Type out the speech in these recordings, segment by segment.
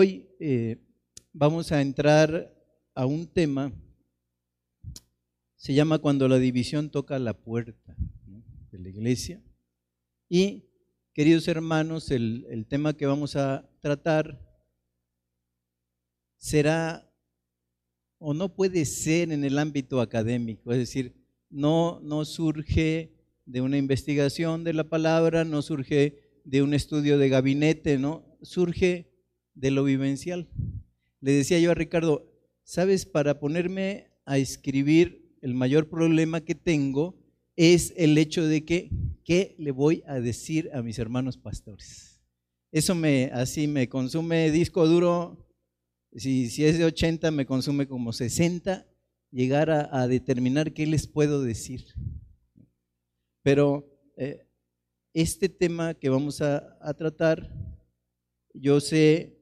Hoy eh, vamos a entrar a un tema, se llama cuando la división toca la puerta de la iglesia. Y, queridos hermanos, el, el tema que vamos a tratar será o no puede ser en el ámbito académico, es decir, no, no surge de una investigación de la palabra, no surge de un estudio de gabinete, ¿no? Surge de lo vivencial. Le decía yo a Ricardo, sabes, para ponerme a escribir, el mayor problema que tengo es el hecho de que, ¿qué le voy a decir a mis hermanos pastores? Eso me, así me consume disco duro, si, si es de 80 me consume como 60, llegar a, determinar qué les puedo decir. Pero eh, este tema que vamos a, tratar, yo sé,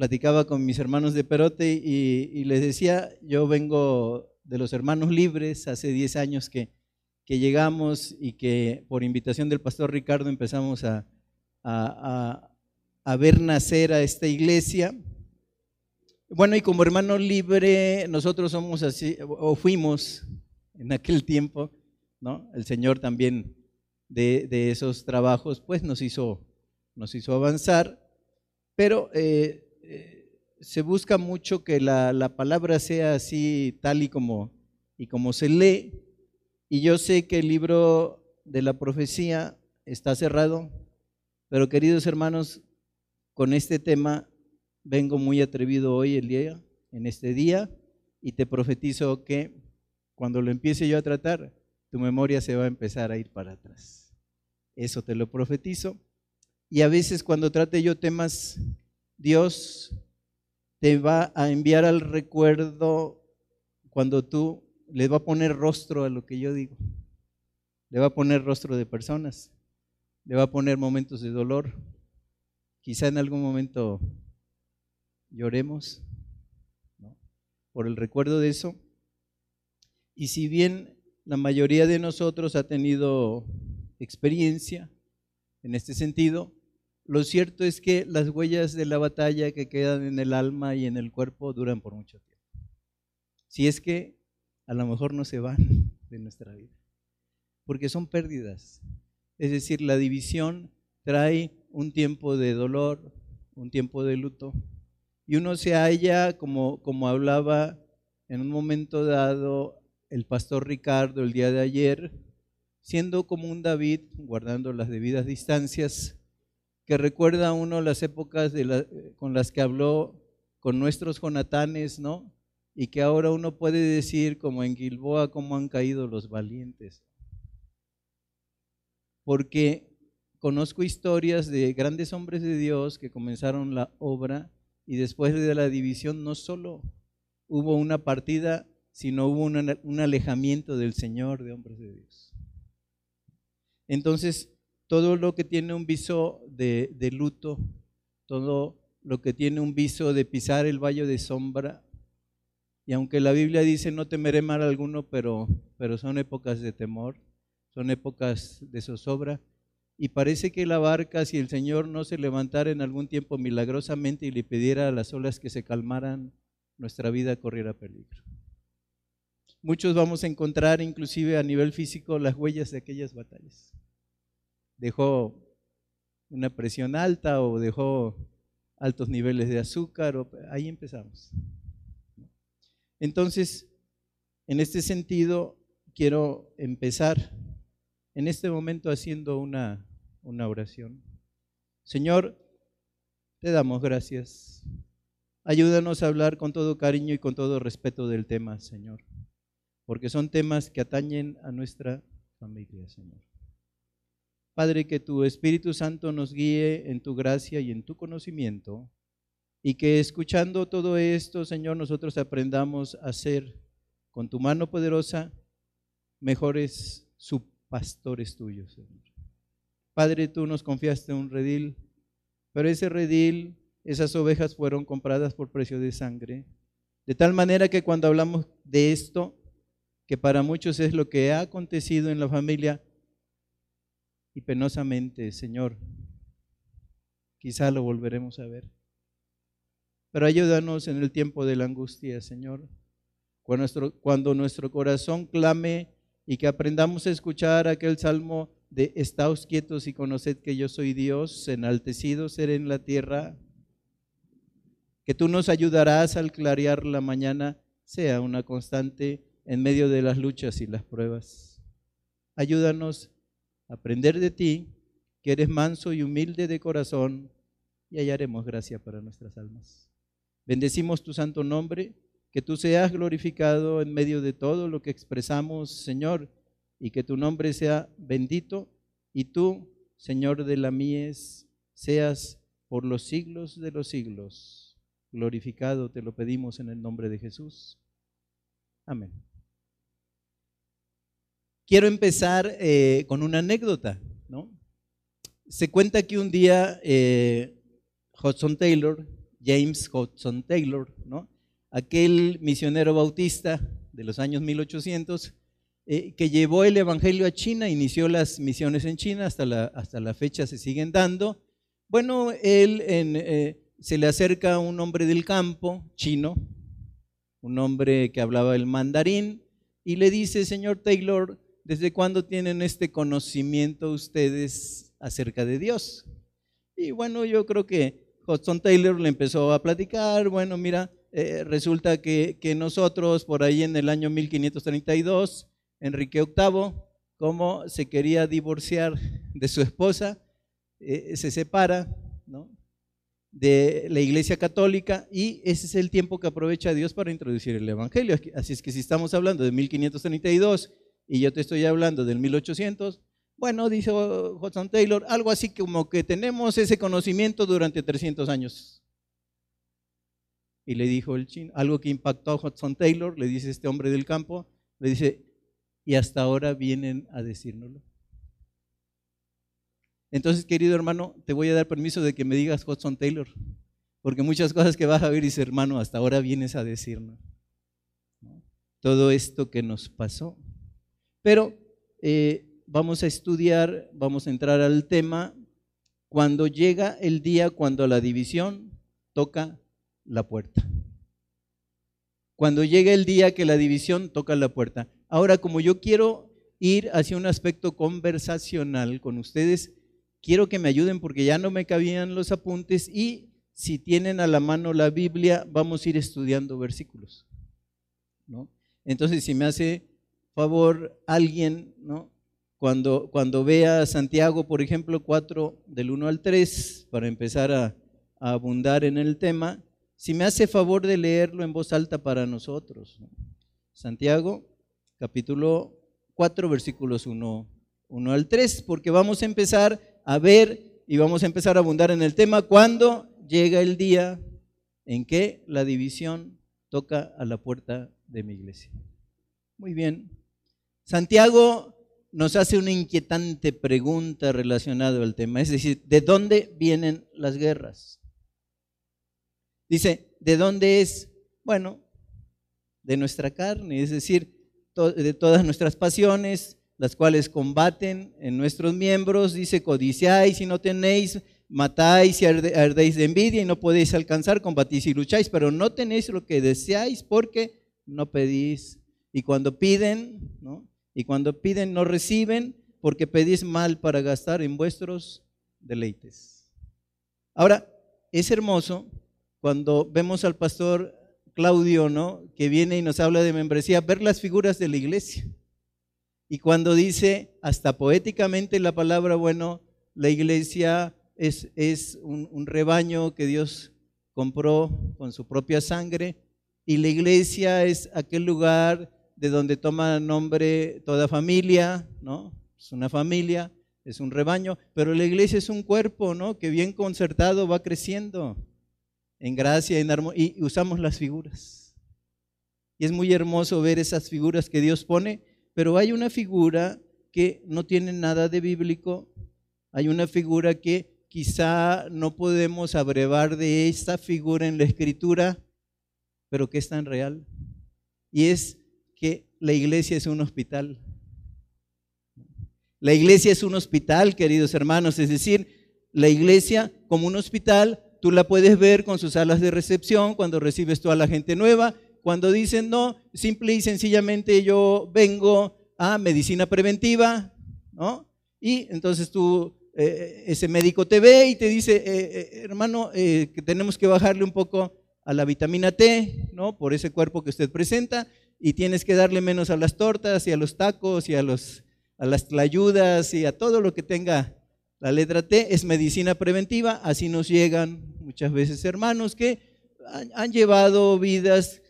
platicaba con mis hermanos de Perote y, les decía, yo vengo de los hermanos libres, hace 10 años que, llegamos y que por invitación del pastor Ricardo empezamos a, a, a ver nacer a esta iglesia. Bueno, y como hermano libre, nosotros somos así, o fuimos en aquel tiempo, ¿no? El Señor también de, esos trabajos, pues nos hizo, nos hizo avanzar, pero eh, se busca mucho que la, palabra sea así, tal y como, y como se lee, y yo sé que el libro de la profecía está cerrado, pero queridos hermanos, con este tema vengo muy atrevido hoy el día, en este día, y te profetizo que cuando lo empiece yo a tratar, tu memoria se va a empezar a ir para atrás. Eso te lo profetizo. Y a veces cuando trate yo temas, Dios te va a enviar al recuerdo cuando tú le va a poner rostro a lo que yo digo. Le va a poner rostro de personas. Le va a poner momentos de dolor. Quizá en algún momento lloremos por el recuerdo de eso. Y si bien la mayoría de nosotros ha tenido experiencia en este sentido, lo cierto es que las huellas de la batalla que quedan en el alma y en el cuerpo duran por mucho tiempo. Si es que a lo mejor no se van de nuestra vida, porque son pérdidas. Es decir, la división trae un tiempo de dolor, un tiempo de luto, y uno se halla, como, como hablaba en un momento dado el pastor Ricardo el día de ayer, siendo como un David, guardando las debidas distancias, que recuerda a uno las épocas de con las que habló con nuestros Jonatanes, ¿no? Y que ahora uno puede decir, como en Gilboa, cómo han caído los valientes. Porque conozco historias de grandes hombres de Dios que comenzaron la obra y después de la división no solo hubo una partida, sino hubo un alejamiento del Señor de hombres de Dios. Entonces, todo lo que tiene un viso de, luto, todo lo que tiene un viso de pisar el valle de sombra, y aunque la Biblia dice no temeré mal alguno, pero, pero son épocas de temor, son épocas de zozobra, y parece que la barca, si el Señor no se levantara en algún tiempo milagrosamente y le pidiera a las olas que se calmaran, nuestra vida corriera peligro. Muchos vamos a encontrar inclusive a nivel físico las huellas de aquellas batallas. Dejó una presión alta o dejó altos niveles de azúcar, o, ahí empezamos. Entonces, en este sentido, quiero empezar en este momento haciendo una una oración. Señor, te damos gracias. Ayúdanos a hablar con todo cariño y con todo respeto del tema, Señor, porque son temas que atañen a nuestra familia, Señor. Padre, que tu Espíritu Santo nos guíe en tu gracia y en tu conocimiento, y que escuchando todo esto, Señor, nosotros aprendamos a ser, con tu mano poderosa, mejores subpastores tuyos, Señor. Padre, tú nos confiaste un redil, pero ese redil, esas ovejas fueron compradas por precio de sangre. De tal manera que cuando hablamos de esto, que para muchos es lo que ha acontecido en la familia, y penosamente, Señor, quizá lo volveremos a ver. pero ayúdanos en el tiempo de la angustia, Señor. Cuando nuestro, corazón clame y que aprendamos a escuchar aquel salmo de Estaos quietos y conoced que yo soy Dios, enaltecido seré en la tierra, que tú nos ayudarás al clarear la mañana, sea una constante en medio de las luchas y las pruebas. Ayúdanos aprender de ti, que eres manso y humilde de corazón, y hallaremos gracia para nuestras almas. Bendecimos tu santo nombre, que tú seas glorificado en medio de todo lo que expresamos, Señor, y que tu nombre sea bendito, y tú, Señor de la mies, seas por los siglos de los siglos glorificado, te lo pedimos en el nombre de Jesús. Amén. Quiero empezar eh, con una anécdota, ¿no? Se cuenta que un día eh, Hudson Taylor, James Hudson Taylor, ¿no? aquel misionero bautista de los años 1800, eh, que llevó el Evangelio a China, inició las misiones en China, hasta la, hasta la fecha se siguen dando. Bueno, él en, se le acerca un hombre del campo, chino, un hombre que hablaba el mandarín, y le dice, señor Taylor, ¿desde cuándo tienen este conocimiento ustedes acerca de Dios? Y bueno, yo creo que Hudson Taylor le empezó a platicar, bueno, mira, eh, resulta que, nosotros por ahí en el año 1532, Enrique VIII, como se quería divorciar de su esposa, eh, se separa, de la Iglesia Católica y ese es el tiempo que aprovecha Dios para introducir el Evangelio. Así es que si estamos hablando de 1532 y yo te estoy hablando del 1800, bueno, dijo Hudson Taylor, algo así como que tenemos ese conocimiento durante 300 años. Y le dijo el chino, algo que impactó a Hudson Taylor, le dice este hombre del campo, le dice, y hasta ahora vienen a decírnoslo. Entonces, querido hermano, te voy a dar permiso de que me digas Hudson Taylor, porque muchas cosas que vas a ver, dice hermano, hasta ahora vienes a decirnos todo esto que nos pasó. Pero eh, vamos a estudiar, vamos a entrar al tema, cuando llega el día cuando la división toca la puerta. Cuando llega el día que la división toca la puerta. Ahora, como yo quiero ir hacia un aspecto conversacional con ustedes, quiero que me ayuden porque ya no me cabían los apuntes y si tienen a la mano la Biblia, vamos a ir estudiando versículos. ¿no? Entonces, si me hace favor alguien, ¿no? cuando, cuando vea Santiago, por ejemplo, 4 del 1 al 3, para empezar a, abundar en el tema, si me hace favor de leerlo en voz alta para nosotros. Santiago, capítulo 4, versículos 1, 1 al 3, porque vamos a empezar a ver y vamos a empezar a abundar en el tema cuando llega el día en que la división toca a la puerta de mi iglesia. Muy bien. Santiago nos hace una inquietante pregunta relacionada al tema, es decir, ¿de dónde vienen las guerras? Dice, ¿de dónde es? Bueno, de nuestra carne, es decir, de todas nuestras pasiones, las cuales combaten en nuestros miembros, dice, codiciáis y no tenéis, matáis y ardéis de envidia y no podéis alcanzar, combatís y lucháis, pero no tenéis lo que deseáis porque no pedís. Y cuando piden, ¿no? Y cuando piden no reciben porque pedís mal para gastar en vuestros deleites. Ahora, es hermoso cuando vemos al pastor Claudio, ¿no? Que viene y nos habla de membresía, ver las figuras de la iglesia. Y cuando dice hasta poéticamente la palabra, bueno, la iglesia es, es un, un, rebaño que Dios compró con su propia sangre y la iglesia es aquel lugar de donde toma nombre toda familia, ¿no? Es una familia, es un rebaño, pero la iglesia es un cuerpo, ¿no? Que bien concertado va creciendo en gracia, en armonía, y usamos las figuras. Y es muy hermoso ver esas figuras que Dios pone pero hay una figura que no tiene nada de bíblico, hay una figura que quizá no podemos abrevar de esta figura en la escritura, pero que es tan real. Y es que la iglesia es un hospital. La iglesia es un hospital, queridos hermanos, es decir, la iglesia como un hospital tú la puedes ver con sus salas de recepción, cuando recibes toda la gente nueva, cuando dicen, no, simple y sencillamente yo vengo a medicina preventiva, ¿no? Y entonces tú, eh, ese médico te ve y te dice, eh, eh, hermano, que tenemos que bajarle un poco a la vitamina T, ¿no? Por ese cuerpo que usted presenta, y tienes que darle menos a las tortas y a los tacos y a, los, a las tlayudas y a todo lo que tenga la letra T, es medicina preventiva, así nos llegan muchas veces hermanos que han, llevado vidas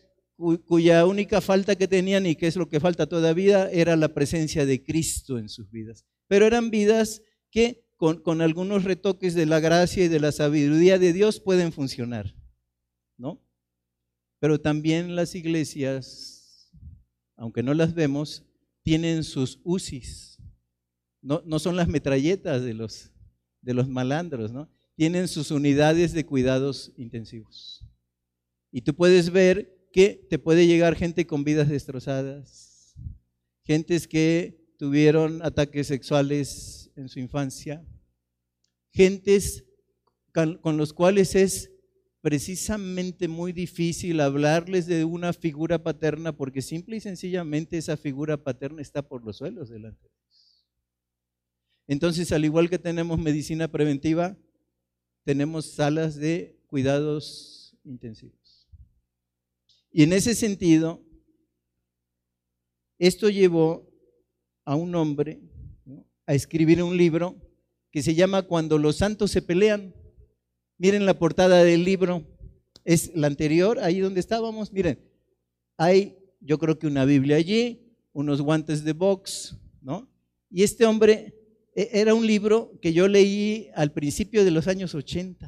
cuya única falta que tenían y que es lo que falta todavía era la presencia de Cristo en sus vidas. Pero eran vidas que con, con algunos retoques de la gracia y de la sabiduría de Dios pueden funcionar, ¿no? Pero también las iglesias aunque no las vemos, tienen sus UCIs. No, no son las metralletas de los, de los malandros, ¿no? Tienen sus unidades de cuidados intensivos. Y tú puedes ver que te puede llegar gente con vidas destrozadas, gentes que tuvieron ataques sexuales en su infancia, gentes con los cuales es precisamente muy difícil hablarles de una figura paterna porque simple y sencillamente esa figura paterna está por los suelos delante de ellos. Entonces, al igual que tenemos medicina preventiva, tenemos salas de cuidados intensivos. Y en ese sentido, esto llevó a un hombre a escribir un libro que se llama Cuando los santos se pelean. Miren la portada del libro, es la anterior, ahí donde estábamos. Miren, hay yo creo que una Biblia allí, unos guantes de box, ¿no? Y este hombre e, era un libro que yo leí al principio de los años 80,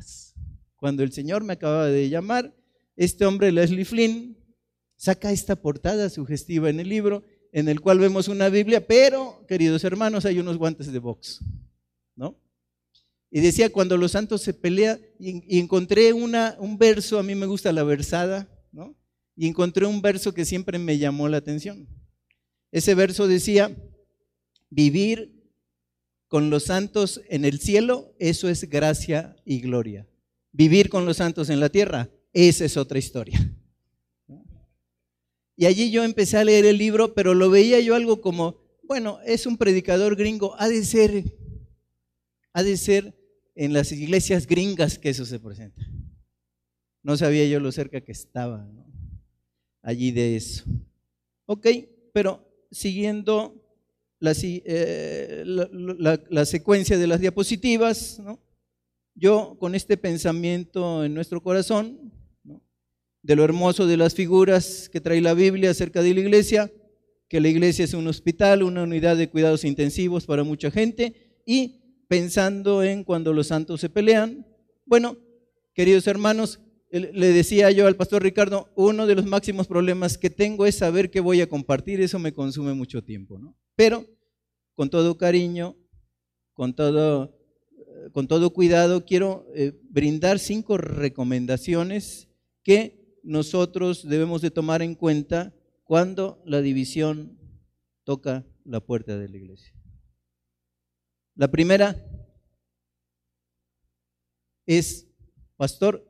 cuando el Señor me acababa de llamar. Este hombre, Leslie Flynn, saca esta portada sugestiva en el libro, en el cual vemos una Biblia, pero, queridos hermanos, hay unos guantes de box. Y decía, cuando los santos se pelean, y, encontré una, un verso, a mí me gusta la versada, ¿no? Y encontré un verso que siempre me llamó la atención. Ese verso decía, vivir con los santos en el cielo, eso es gracia y gloria. Vivir con los santos en la tierra, esa es otra historia. Y allí yo empecé a leer el libro, pero lo veía yo algo como, bueno, es un predicador gringo, ha de ser, ha de ser en las iglesias gringas que eso se presenta. No sabía yo lo cerca que estaba allí de eso. Ok, pero siguiendo la, eh, secuencia de las diapositivas, yo con este pensamiento en nuestro corazón, de lo hermoso de las figuras que trae la Biblia acerca de la iglesia, que la iglesia es un hospital, una unidad de cuidados intensivos para mucha gente, y pensando en cuando los santos se pelean. Bueno, queridos hermanos, le decía yo al pastor Ricardo, uno de los máximos problemas que tengo es saber qué voy a compartir, eso me consume mucho tiempo, ¿no? Pero con todo cariño, con todo, eh, con todo cuidado, quiero eh, brindar cinco recomendaciones que nosotros debemos de tomar en cuenta cuando la división toca la puerta de la iglesia. La primera es, pastor,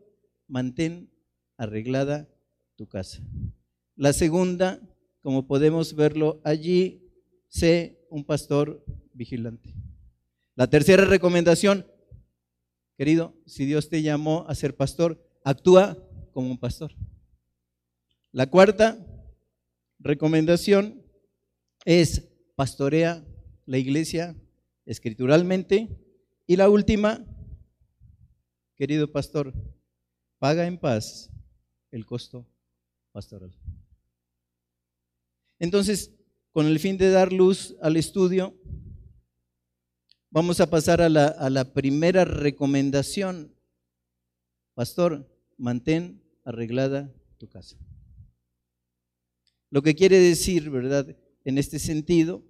mantén arreglada tu casa. La segunda, como podemos verlo allí, sé un pastor vigilante. La tercera recomendación, querido, si Dios te llamó a ser pastor, actúa como un pastor. La cuarta recomendación es pastorea la iglesia escrituralmente. Y la última, querido pastor, paga en paz el costo pastoral. Entonces, con el fin de dar luz al estudio, vamos a pasar a la, a la primera recomendación. Pastor, mantén arreglada tu casa. Lo que quiere decir, ¿verdad? En este sentido,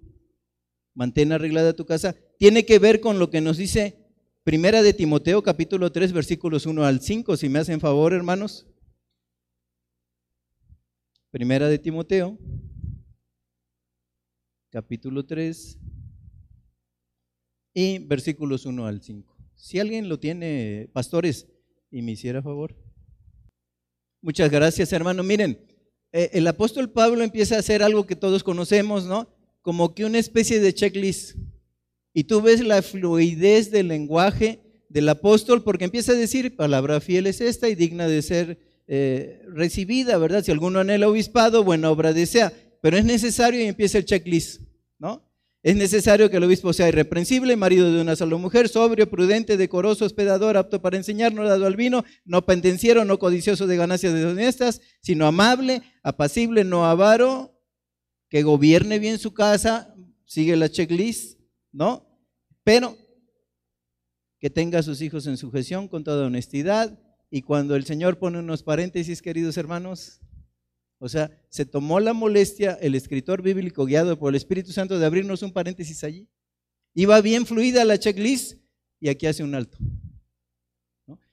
mantén arreglada tu casa, tiene que ver con lo que nos dice Primera de Timoteo capítulo 3 versículos 1 al 5, si me hacen favor, hermanos. Primera de Timoteo capítulo 3 y versículos 1 al 5. Si alguien lo tiene, pastores, y me hiciera favor. Muchas gracias, hermano. Miren, eh, el apóstol Pablo empieza a hacer algo que todos conocemos, ¿no? Como que una especie de checklist. Y tú ves la fluidez del lenguaje del apóstol porque empieza a decir, palabra fiel es esta y digna de ser eh, recibida, ¿verdad? Si alguno anhela obispado, buena obra desea. Pero es necesario y empieza el checklist, ¿no? Es necesario que el obispo sea irreprensible, marido de una sola mujer, sobrio, prudente, decoroso, hospedador, apto para enseñar, no dado al vino, no pendenciero, no codicioso de ganancias deshonestas, sino amable, apacible, no avaro, que gobierne bien su casa, sigue la checklist, ¿no? Pero que tenga a sus hijos en sujeción con toda honestidad. Y cuando el Señor pone unos paréntesis, queridos hermanos, o sea, se tomó la molestia el escritor bíblico guiado por el Espíritu Santo de abrirnos un paréntesis allí. Iba bien fluida la checklist y aquí hace un alto.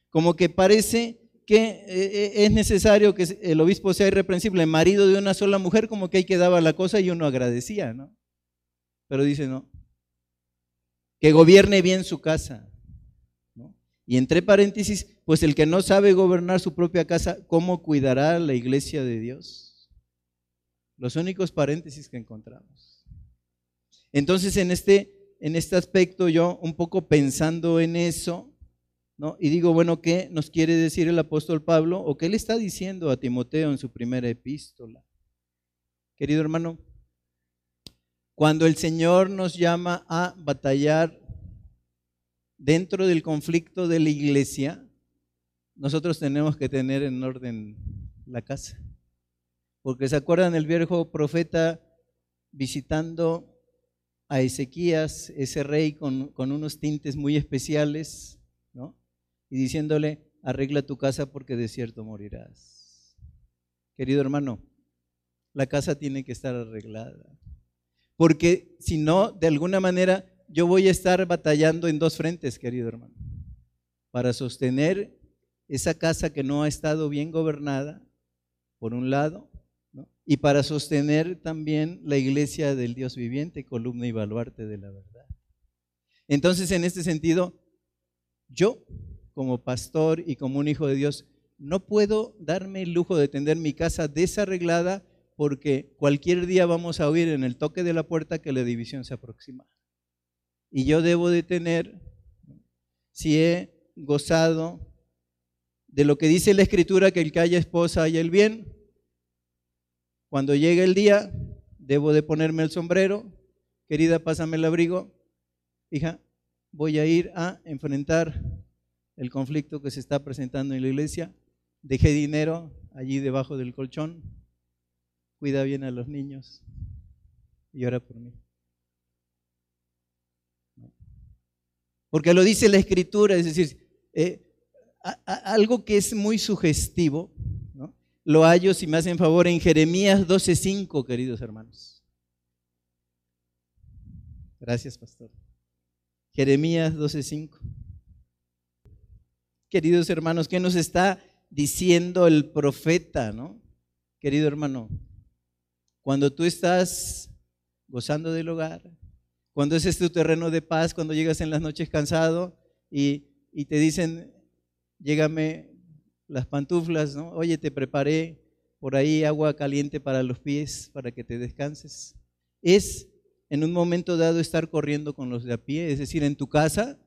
Como que parece que eh, eh, es necesario que el obispo sea irreprensible, marido de una sola mujer, como que ahí quedaba la cosa y uno agradecía, ¿no? Pero dice, no, que gobierne bien su casa. Y entre paréntesis, pues el que no sabe gobernar su propia casa, ¿cómo cuidará la iglesia de Dios? Los únicos paréntesis que encontramos. Entonces, en este, en este aspecto, yo un poco pensando en eso, ¿no? Y digo, bueno, ¿qué nos quiere decir el apóstol Pablo? ¿O qué le está diciendo a Timoteo en su primera epístola? Querido hermano, cuando el Señor nos llama a batallar dentro del conflicto de la iglesia, nosotros tenemos que tener en orden la casa. Porque se acuerdan el viejo profeta visitando a Ezequías, ese rey con, unos tintes muy especiales, ¿no? Y diciéndole, arregla tu casa porque de cierto morirás. Querido hermano, la casa tiene que estar arreglada. Porque si no, de alguna manera yo voy a estar batallando en dos frentes, querido hermano, para sostener esa casa que no ha estado bien gobernada, por un lado, y para sostener también la iglesia del Dios viviente, columna y baluarte de la verdad. Entonces, en este sentido, yo, como pastor y como un hijo de Dios, no puedo darme el lujo de tener mi casa desarreglada porque cualquier día vamos a oír en el toque de la puerta que la división se aproxima. Y yo debo de tener, si he gozado de lo que dice la escritura, que el que haya esposa haya el bien, cuando llegue el día, debo de ponerme el sombrero, querida, pásame el abrigo, hija, voy a ir a enfrentar el conflicto que se está presentando en la iglesia, dejé dinero allí debajo del colchón, cuida bien a los niños y ora por mí. Porque lo dice la escritura, es decir, eh, algo que es muy sugestivo, lo hallo, si me hacen favor, en Jeremías 12.5, queridos hermanos. Gracias, pastor. Jeremías 12.5. Queridos hermanos, ¿qué nos está diciendo el profeta, no? Querido hermano, cuando tú estás gozando del hogar, cuando ese es tu terreno de paz, cuando llegas en las noches cansado y, te dicen, llégame las pantuflas, ¿no? Oye, te preparé por ahí agua caliente para los pies para que te descanses. Es en un momento dado estar corriendo con los de a pie, es decir, en tu casa.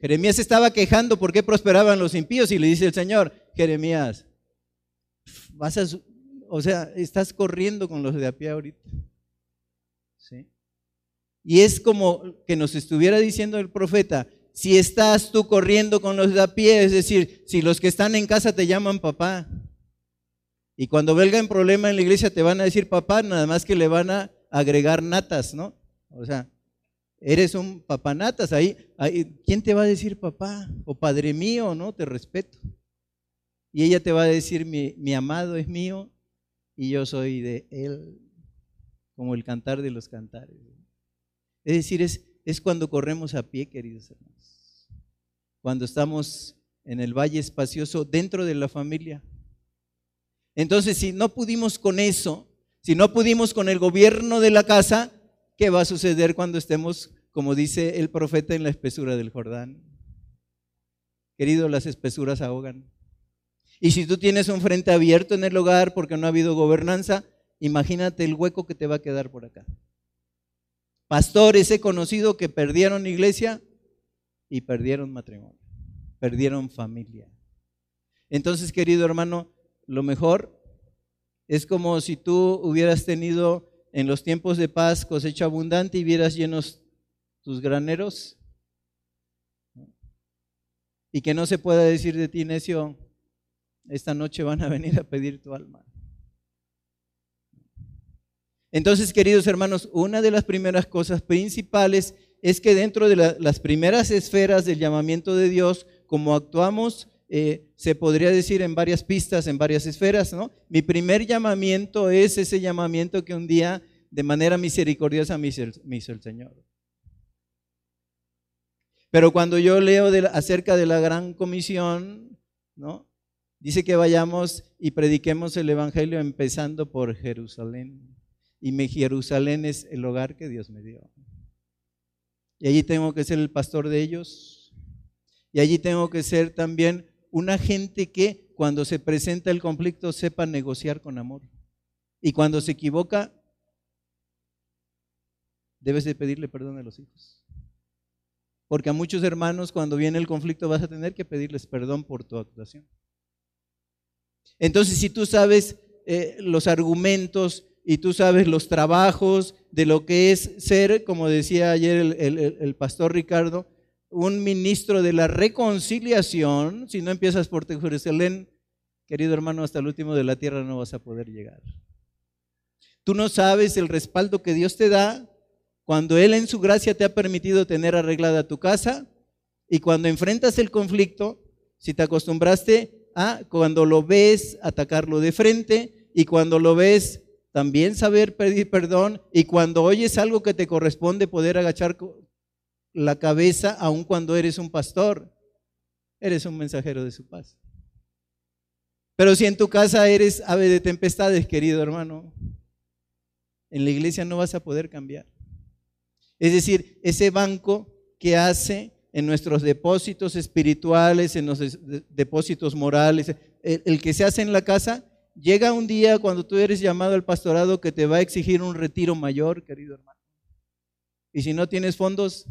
Jeremías estaba quejando por qué prosperaban los impíos y le dice el Señor, Jeremías, vas a, o sea, estás corriendo con los de a pie ahorita. ¿Sí? Y es como que nos estuviera diciendo el profeta, si estás tú corriendo con los de a pie, es decir, si los que están en casa te llaman papá, y cuando en problema en la iglesia te van a decir papá, nada más que le van a agregar natas, ¿no? O sea, eres un papá natas, ahí, ahí ¿quién te va a decir papá? O padre mío, ¿no? Te respeto. Y ella te va a decir, mi, mi amado es mío y yo soy de él, como el cantar de los cantares. Es decir, es, es cuando corremos a pie, queridos hermanos. Cuando estamos en el valle espacioso dentro de la familia. Entonces, si no pudimos con eso, si no pudimos con el gobierno de la casa, ¿qué va a suceder cuando estemos, como dice el profeta, en la espesura del Jordán? Querido, las espesuras ahogan. Y si tú tienes un frente abierto en el hogar porque no ha habido gobernanza, imagínate el hueco que te va a quedar por acá. Pastores he conocido que perdieron iglesia y perdieron matrimonio, perdieron familia. Entonces, querido hermano, lo mejor es como si tú hubieras tenido en los tiempos de paz cosecha abundante y vieras llenos tus graneros. Y que no se pueda decir de ti, necio, esta noche van a venir a pedir tu alma. Entonces, queridos hermanos, una de las primeras cosas principales es que dentro de las primeras esferas del llamamiento de Dios, como actuamos, eh, se podría decir en varias pistas, en varias esferas, ¿no? Mi primer llamamiento es ese llamamiento que un día de manera misericordiosa me hizo el, Señor. Pero cuando yo leo acerca de la gran comisión, ¿no? Dice que vayamos y prediquemos el Evangelio empezando por Jerusalén. Y mi Jerusalén es el hogar que Dios me dio. Y allí tengo que ser el pastor de ellos. Y allí tengo que ser también una gente que cuando se presenta el conflicto sepa negociar con amor. Y cuando se equivoca, debes de pedirle perdón a los hijos. Porque a muchos hermanos cuando viene el conflicto vas a tener que pedirles perdón por tu actuación. Entonces, si tú sabes eh, los argumentos y tú sabes los trabajos de lo que es ser, como decía ayer el, pastor Ricardo, un ministro de la reconciliación, si no empiezas por Jerusalén, querido hermano, hasta el último de la tierra no vas a poder llegar. Tú no sabes el respaldo que Dios te da cuando Él en su gracia te ha permitido tener arreglada tu casa y cuando enfrentas el conflicto, si te acostumbraste cuando lo ves atacarlo de frente y cuando lo ves también saber pedir perdón y cuando oyes algo que te corresponde poder agachar la cabeza aun cuando eres un pastor, eres un mensajero de su paz. Pero si en tu casa eres ave de tempestades, querido hermano, en la iglesia no vas a poder cambiar. Es decir, ese banco que hace en nuestros depósitos espirituales, en los depósitos morales, el, que se hace en la casa, llega un día cuando tú eres llamado al pastorado que te va a exigir un retiro mayor, querido hermano. Y si no tienes fondos,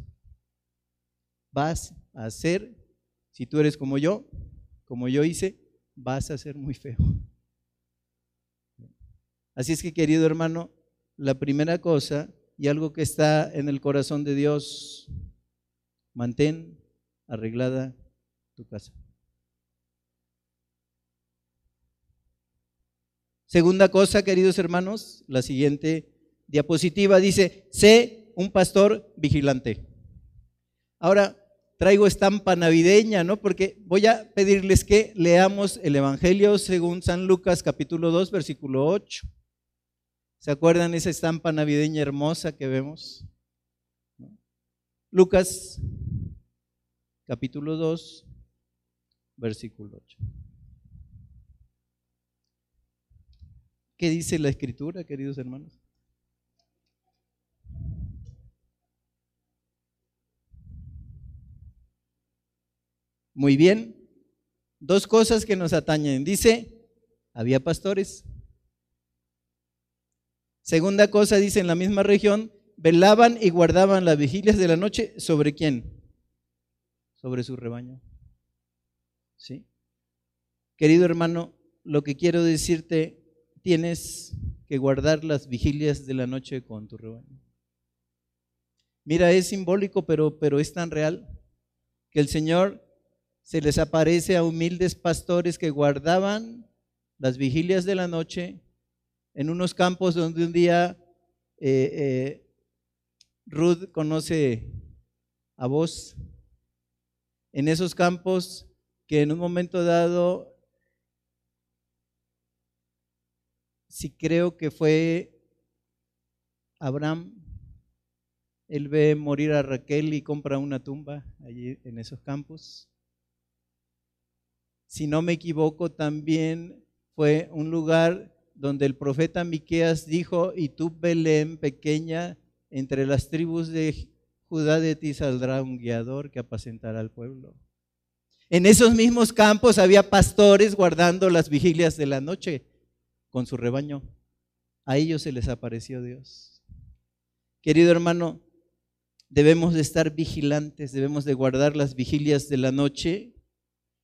vas a ser, si tú eres como yo, como yo hice, vas a ser muy feo. Así es que, querido hermano, la primera cosa y algo que está en el corazón de Dios mantén arreglada tu casa. Segunda cosa, queridos hermanos, la siguiente diapositiva dice, sé un pastor vigilante. Ahora traigo estampa navideña, ¿no? Porque voy a pedirles que leamos el Evangelio según San Lucas capítulo 2, versículo 8. ¿Se acuerdan esa estampa navideña hermosa que vemos? Lucas capítulo 2, versículo 8. ¿Qué dice la escritura, queridos hermanos? Muy bien. Dos cosas que nos atañen. Dice, había pastores. Segunda cosa, dice, en la misma región, velaban y guardaban las vigilias de la noche. ¿Sobre quién? sobre su rebaño. ¿Sí? Querido hermano, lo que quiero decirte, tienes que guardar las vigilias de la noche con tu rebaño. Mira, es simbólico, pero, pero es tan real que el Señor se les aparece a humildes pastores que guardaban las vigilias de la noche en unos campos donde un día eh, eh, Ruth conoce a vos en esos campos que en un momento dado, si creo que fue Abraham, él ve morir a Raquel y compra una tumba allí en esos campos. Si no me equivoco, también fue un lugar donde el profeta Miqueas dijo, y tú Belén pequeña entre las tribus de Judá de ti saldrá un guiador que apacentará al pueblo. En esos mismos campos había pastores guardando las vigilias de la noche con su rebaño. A ellos se les apareció Dios. Querido hermano, debemos de estar vigilantes, debemos de guardar las vigilias de la noche,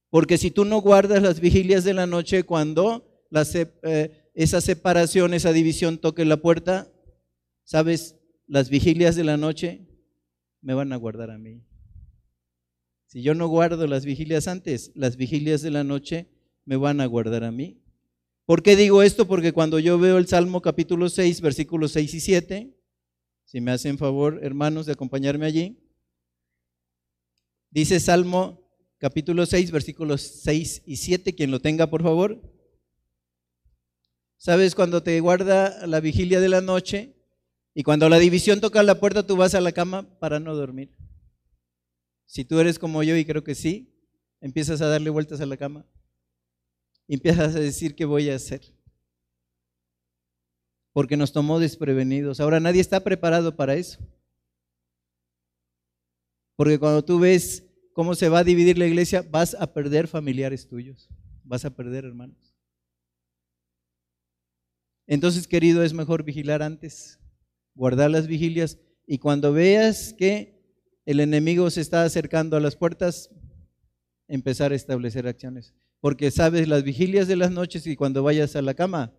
porque si tú no guardas las vigilias de la noche cuando eh, esa separación, esa división toque la puerta, sabes, las vigilias de la noche me van a guardar a mí. Si yo no guardo las vigilias antes, las vigilias de la noche me van a guardar a mí. ¿Por qué digo esto? Porque cuando yo veo el Salmo capítulo 6, versículos 6 y 7, si me hacen favor, hermanos, de acompañarme allí, dice Salmo capítulo 6, versículos 6 y 7, quien lo tenga, por favor. ¿Sabes cuando te guarda la vigilia de la noche y cuando la división toca la puerta tú vas a la cama para no dormir? Si tú eres como yo, y creo que sí, empiezas a darle vueltas a la cama y empiezas a decir qué voy a hacer. Porque nos tomó desprevenidos. Ahora nadie está preparado para eso. Porque cuando tú ves cómo se va a dividir la iglesia, vas a perder familiares tuyos. Vas a perder hermanos. Entonces, querido, es mejor vigilar antes, guardar las vigilias y cuando veas que el enemigo se está acercando a las puertas, empezar a establecer acciones. Porque sabes las vigilias de las noches y cuando vayas a la cama,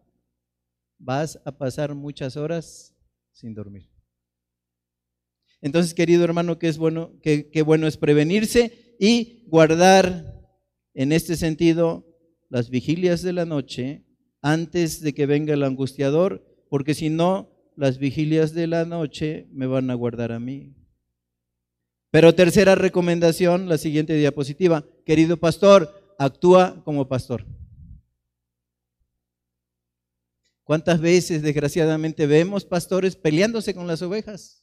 vas a pasar muchas horas sin dormir. Entonces, querido hermano, qué es bueno, qué, qué bueno es prevenirse y guardar en este sentido las vigilias de la noche antes de que venga el angustiador, porque si no, las vigilias de la noche me van a guardar a mí. Pero tercera recomendación, la siguiente diapositiva. Querido pastor, actúa como pastor. ¿Cuántas veces, desgraciadamente, vemos pastores peleándose con las ovejas?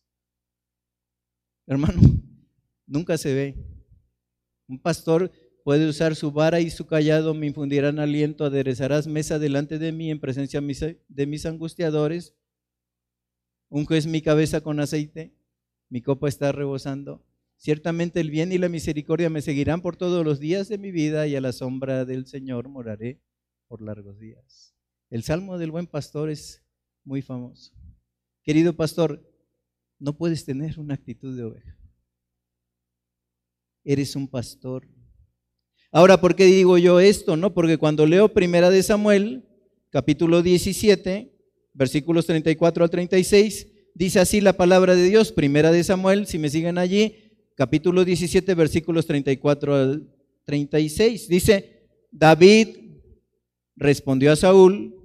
Hermano, nunca se ve. Un pastor puede usar su vara y su callado, me infundirán aliento, aderezarás mesa delante de mí en presencia de mis angustiadores. Un juez mi cabeza con aceite, mi copa está rebosando. Ciertamente el bien y la misericordia me seguirán por todos los días de mi vida y a la sombra del Señor moraré por largos días. El Salmo del Buen Pastor es muy famoso. Querido pastor, no puedes tener una actitud de oveja. Eres un pastor. Ahora, ¿por qué digo yo esto? No, porque cuando leo Primera de Samuel, capítulo 17, versículos 34 al 36, dice así la palabra de Dios, Primera de Samuel, si me siguen allí, capítulo 17, versículos 34 al 36. Dice, David respondió a Saúl,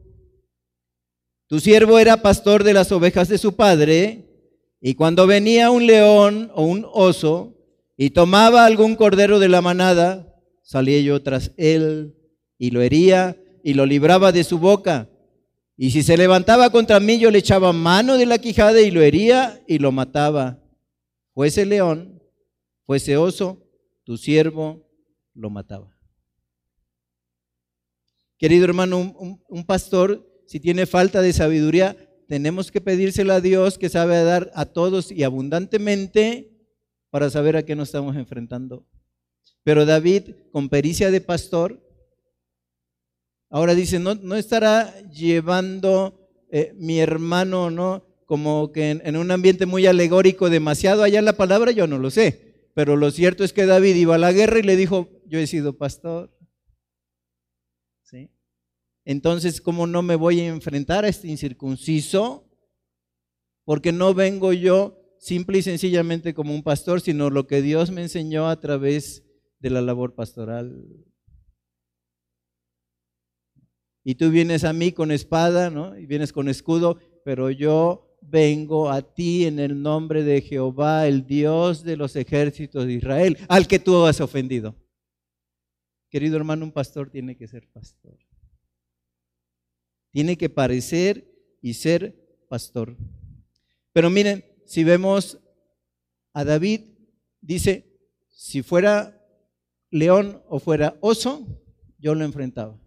tu siervo era pastor de las ovejas de su padre, y cuando venía un león o un oso y tomaba algún cordero de la manada, salía yo tras él y lo hería y lo libraba de su boca. Y si se levantaba contra mí, yo le echaba mano de la quijada y lo hería y lo mataba. Fuese león fuese oso, tu siervo lo mataba. Querido hermano, un, pastor, si tiene falta de sabiduría, tenemos que pedírsela a Dios que sabe dar a todos y abundantemente para saber a qué nos estamos enfrentando. Pero David, con pericia de pastor, ahora dice, no, no estará llevando eh, mi hermano, ¿no? Como que en, en, un ambiente muy alegórico, demasiado allá la palabra, yo no lo sé pero lo cierto es que David iba a la guerra y le dijo, yo he sido pastor. ¿Sí? Entonces, ¿cómo no me voy a enfrentar a este incircunciso? Porque no vengo yo simple y sencillamente como un pastor, sino lo que Dios me enseñó a través de la labor pastoral. Y tú vienes a mí con espada, ¿no? Y vienes con escudo, pero yo vengo a ti en el nombre de Jehová, el Dios de los ejércitos de Israel, al que tú has ofendido. Querido hermano, un pastor tiene que ser pastor. Tiene que parecer y ser pastor. Pero miren, si vemos a David, dice, si fuera león o fuera oso, yo lo enfrentaba.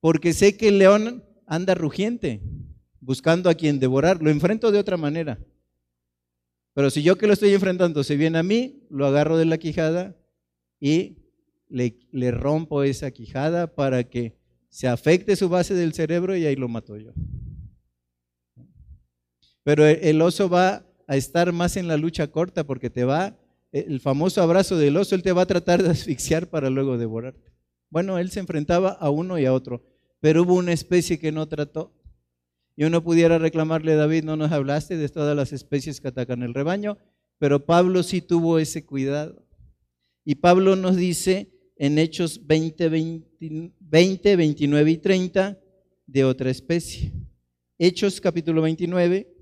Porque sé que el león anda rugiente buscando a quien devorar, lo enfrento de otra manera. Pero si yo que lo estoy enfrentando se viene a mí, lo agarro de la quijada y le, rompo esa quijada para que se afecte su base del cerebro y ahí lo mato yo. Pero el oso va a estar más en la lucha corta porque te va, el famoso abrazo del oso, él te va a tratar de asfixiar para luego devorarte. Bueno, él se enfrentaba a uno y a otro, pero hubo una especie que no trató. Y uno pudiera reclamarle, David, no nos hablaste de todas las especies que atacan el rebaño, pero Pablo sí tuvo ese cuidado. Y Pablo nos dice en Hechos 20, 20, 29 y 30 de otra especie. Hechos capítulo 29,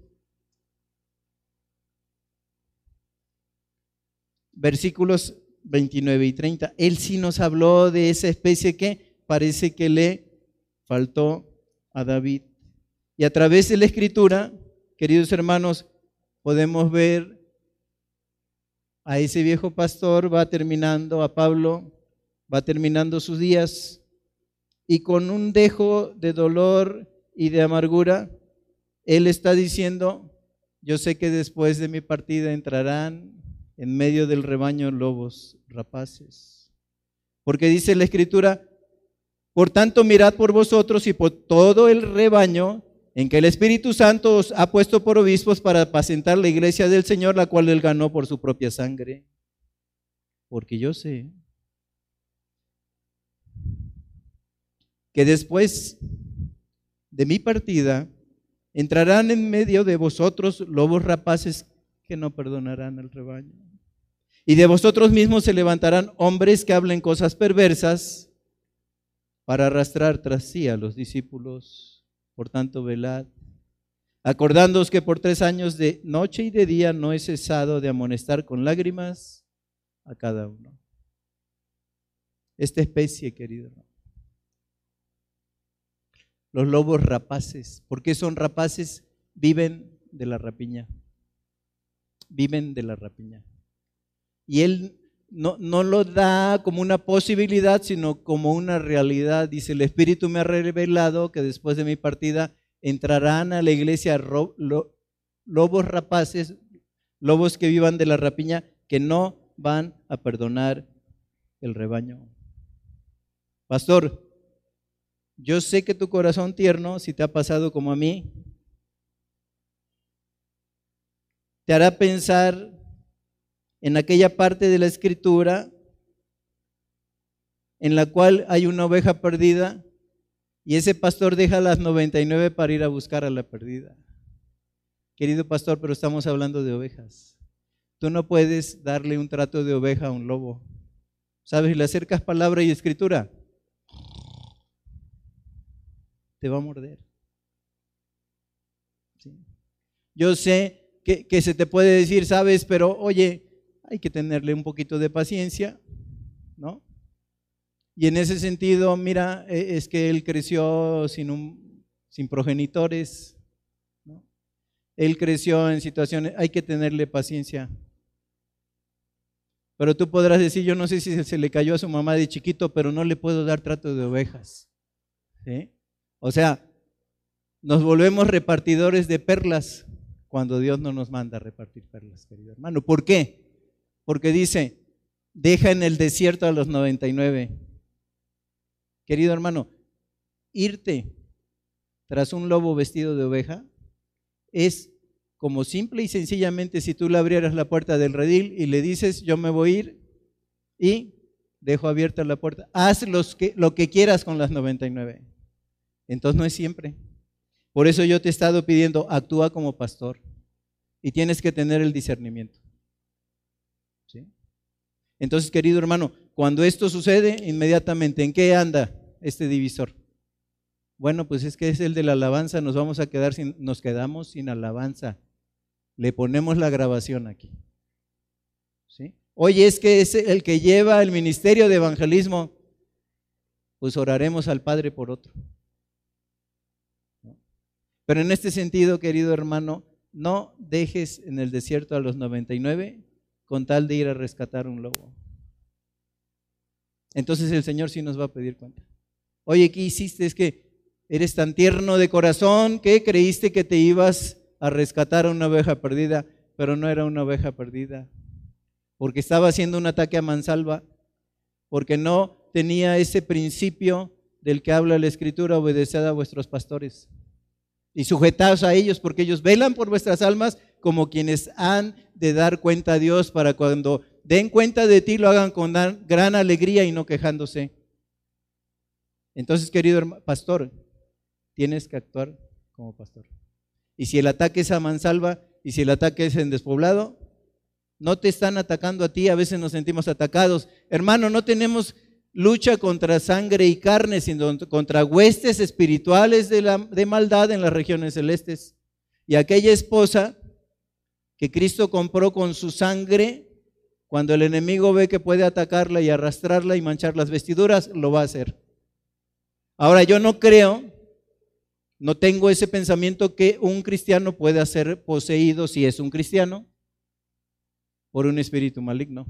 versículos 29 y 30. Él sí nos habló de esa especie que parece que le faltó a David. Y a través de la escritura, queridos hermanos, podemos ver a ese viejo pastor, va terminando, a Pablo, va terminando sus días y con un dejo de dolor y de amargura, él está diciendo, yo sé que después de mi partida entrarán en medio del rebaño lobos rapaces. Porque dice la escritura, por tanto mirad por vosotros y por todo el rebaño en que el Espíritu Santo os ha puesto por obispos para apacentar la iglesia del Señor, la cual él ganó por su propia sangre. Porque yo sé que después de mi partida entrarán en medio de vosotros lobos rapaces que no perdonarán al rebaño. Y de vosotros mismos se levantarán hombres que hablen cosas perversas para arrastrar tras sí a los discípulos. Por tanto, velad, acordándoos que por tres años de noche y de día no he cesado de amonestar con lágrimas a cada uno. Esta especie, querido los lobos rapaces. ¿Por qué son rapaces? Viven de la rapiña. Viven de la rapiña. Y él no, no, lo da como una posibilidad, sino como una realidad. Dice, el Espíritu me ha revelado que después de mi partida entrarán a la iglesia lobos rapaces, lobos que vivan de la rapiña, que no van a perdonar el rebaño. Pastor, yo sé que tu corazón tierno, si te ha pasado como a mí, te hará pensar en aquella parte de la escritura en la cual hay una oveja perdida y ese pastor deja las 99 para ir a buscar a la perdida. Querido pastor, pero estamos hablando de ovejas. Tú no puedes darle un trato de oveja a un lobo. ¿Sabes? Le acercas palabra y escritura te va a morder. Yo sé que, se te puede decir, sabes, pero oye, hay que tenerle un poquito de paciencia, ¿no? Y en ese sentido, mira, e, es que él creció sin, un, sin progenitores, ¿no? Él creció en situaciones, hay que tenerle paciencia. Pero tú podrás decir, yo no sé si se le cayó a su mamá de chiquito, pero no le puedo dar trato de ovejas. ¿sí? O sea, nos volvemos repartidores de perlas cuando Dios no nos manda a repartir perlas, querido hermano. ¿Por qué? Porque dice, deja en el desierto a los 99. Querido hermano, irte tras un lobo vestido de oveja es como simple y sencillamente si tú le abrieras la puerta del redil y le dices, yo me voy a ir y dejo abierta la puerta. Haz los que, lo que quieras con las 99. Entonces no es siempre. Por eso yo te he estado pidiendo, actúa como pastor y tienes que tener el discernimiento. ¿Sí? Entonces, querido hermano, cuando esto sucede, inmediatamente, ¿en qué anda este divisor? Bueno, pues es que es el de la alabanza, nos vamos a quedar sin, nos quedamos sin alabanza. Le ponemos la grabación aquí. ¿Sí? Oye, es que es el que lleva el ministerio de evangelismo, pues oraremos al Padre por otro. Pero en este sentido, querido hermano, no dejes en el desierto a los 99 con tal de ir a rescatar un lobo. Entonces el Señor sí nos va a pedir cuenta. Oye, ¿qué hiciste? Es que eres tan tierno de corazón que creíste que te ibas a rescatar a una oveja perdida, pero no era una oveja perdida, porque estaba haciendo un ataque a mansalva. porque no tenía ese principio del que habla la Escritura, obedeced a vuestros pastores y sujetaos a ellos, porque ellos velan por vuestras almas como quienes han de dar cuenta a Dios para cuando den cuenta de ti lo hagan con gran alegría y no quejándose. Entonces, querido pastor, tienes que actuar como pastor. Y si el ataque es a mansalva y si el ataque es en despoblado, no te están atacando a ti, a veces nos sentimos atacados. Hermano, no tenemos lucha contra sangre y carne, sino contra huestes espirituales de, la, maldad en las regiones celestes. Y aquella esposa que Cristo compró con su sangre, cuando el enemigo ve que puede atacarla y arrastrarla y manchar las vestiduras, lo va a hacer. Ahora, yo no creo, no tengo ese pensamiento que un cristiano pueda ser poseído, si es un cristiano, por un espíritu maligno.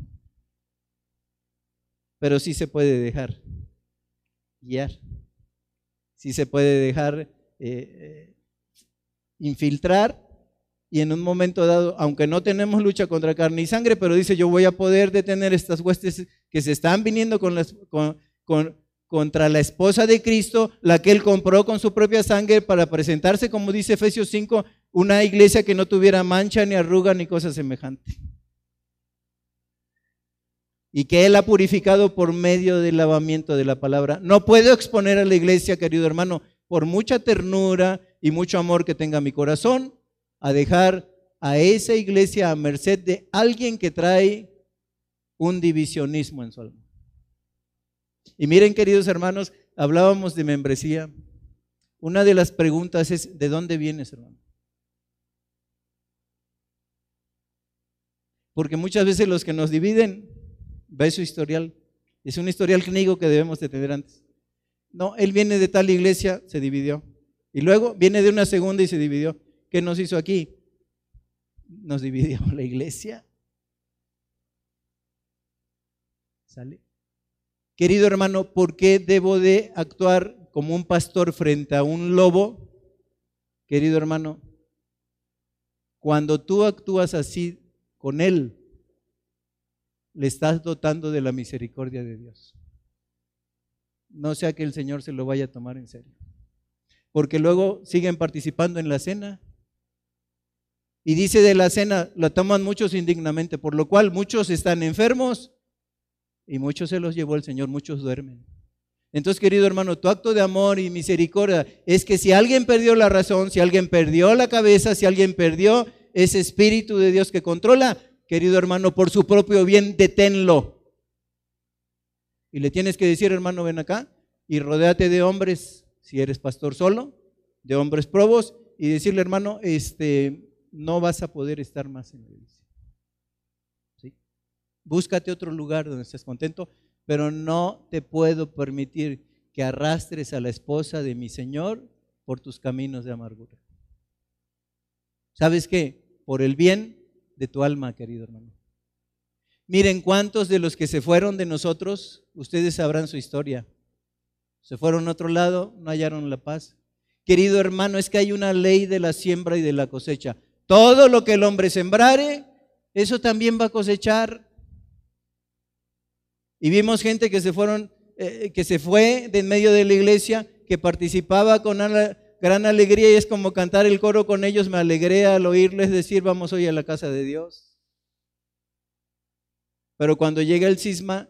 Pero sí se puede dejar guiar, sí se puede dejar eh, eh, infiltrar y en un momento dado, aunque no tenemos lucha contra carne y sangre, pero dice, yo voy a poder detener estas huestes que se están viniendo con las, con, contra la esposa de Cristo, la que él compró con su propia sangre para presentarse, como dice Efesios 5, una iglesia que no tuviera mancha ni arruga ni cosa semejante. Y que Él ha purificado por medio del lavamiento de la palabra. No puedo exponer a la iglesia, querido hermano, por mucha ternura y mucho amor que tenga mi corazón, a dejar a esa iglesia a merced de alguien que trae un divisionismo en su alma. Y miren, queridos hermanos, hablábamos de membresía. Una de las preguntas es, ¿de dónde vienes, hermano? Porque muchas veces los que nos dividen, ve su historial, es un historial clínico que debemos de tener antes. No, él viene de tal iglesia, se dividió. Y luego viene de una segunda y se dividió. ¿Qué nos hizo aquí? Nos dividió la iglesia. ¿Sale? Querido hermano, ¿por qué debo de actuar como un pastor frente a un lobo? Querido hermano, cuando tú actúas así con él, le estás dotando de la misericordia de Dios. No sea que el Señor se lo vaya a tomar en serio. Porque luego siguen participando en la cena y dice de la cena, la toman muchos indignamente, por lo cual muchos están enfermos y muchos se los llevó el Señor, muchos duermen. Entonces, querido hermano, tu acto de amor y misericordia es que si alguien perdió la razón, si alguien perdió la cabeza, si alguien perdió ese espíritu de Dios que controla, querido hermano, por su propio bien, deténlo. Y le tienes que decir, hermano, ven acá y rodéate de hombres, si eres pastor solo, de hombres probos, y decirle, hermano, este, no vas a poder estar más en la iglesia. ¿Sí? Búscate otro lugar donde estés contento, pero no te puedo permitir que arrastres a la esposa de mi Señor por tus caminos de amargura. ¿Sabes qué? Por el bien de tu alma, querido hermano. Miren cuántos de los que se fueron de nosotros, ustedes sabrán su historia. Se fueron a otro lado, no hallaron la paz. Querido hermano, es que hay una ley de la siembra y de la cosecha. Todo lo que el hombre sembrare, eso también va a cosechar. Y vimos gente que se fueron, eh, que se fue de en medio de la iglesia, que participaba con gran alegría y es como cantar el coro con ellos. Me alegré al oírles decir, vamos hoy a la casa de Dios. Pero cuando llega el cisma,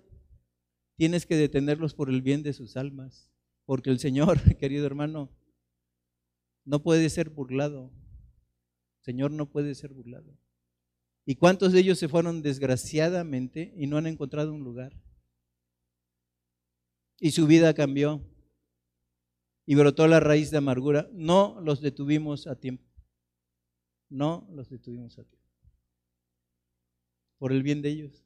tienes que detenerlos por el bien de sus almas, porque el Señor, querido hermano, no puede ser burlado. Señor no puede ser burlado. ¿Y cuántos de ellos se fueron desgraciadamente y no han encontrado un lugar? Y su vida cambió y brotó la raíz de amargura. No los detuvimos a tiempo. No los detuvimos a tiempo. Por el bien de ellos.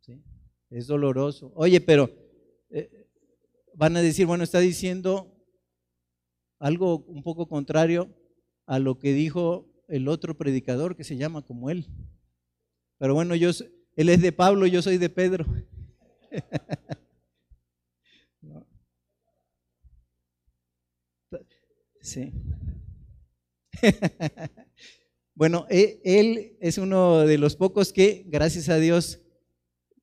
¿Sí? Es doloroso. Oye, pero eh, van a decir, bueno, está diciendo algo un poco contrario a lo que dijo el otro predicador que se llama como él. Pero bueno, yo, él es de Pablo, yo soy de Pedro. Sí. Bueno, e, él es uno de los pocos que, gracias a Dios,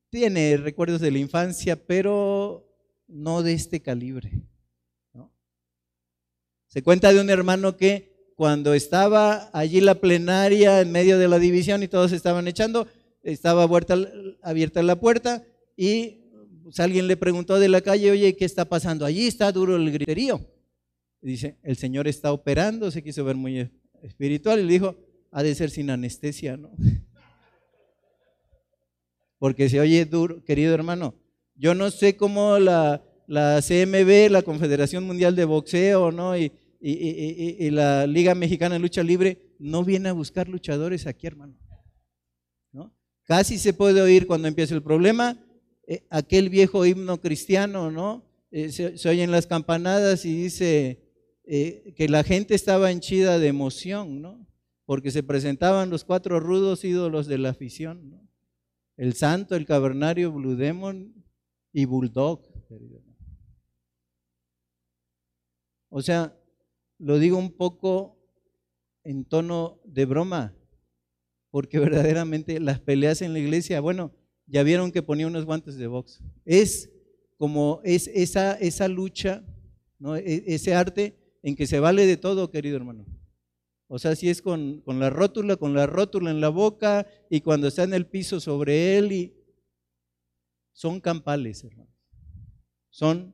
tiene recuerdos de la infancia, pero no de este calibre. Se cuenta de un hermano que cuando estaba allí la plenaria en medio de la división y todos estaban echando, estaba abierta, la puerta y pues, alguien le preguntó de la calle, oye, ¿qué está pasando? Allí está duro el griterío. Dice, el Señor está operando, se quiso ver muy espiritual y le dijo, ha de ser sin anestesia, ¿no? Porque se oye duro, querido hermano. Yo no sé cómo la, la CMB, la Confederación Mundial de Boxeo, ¿no? Y, y, la Liga Mexicana de Lucha Libre no viene a buscar luchadores aquí, hermano. ¿No? Casi se puede oír cuando empieza el problema, eh, aquel viejo himno cristiano, ¿no? Eh, se, oyen las campanadas y dice eh, que la gente estaba henchida de emoción, ¿no? Porque se presentaban los cuatro rudos ídolos de la afición. El santo, el cavernario, Blue Demon y Bulldog. O sea, lo digo un poco en tono de broma, porque verdaderamente las peleas en la iglesia, bueno, ya vieron que ponía unos guantes de box. Es como es esa, esa lucha, ¿no? E, ese arte en que se vale de todo, querido hermano. O sea, si es con, con, la rótula, con la rótula en la boca y cuando está en el piso sobre él y son campales, hermano. Son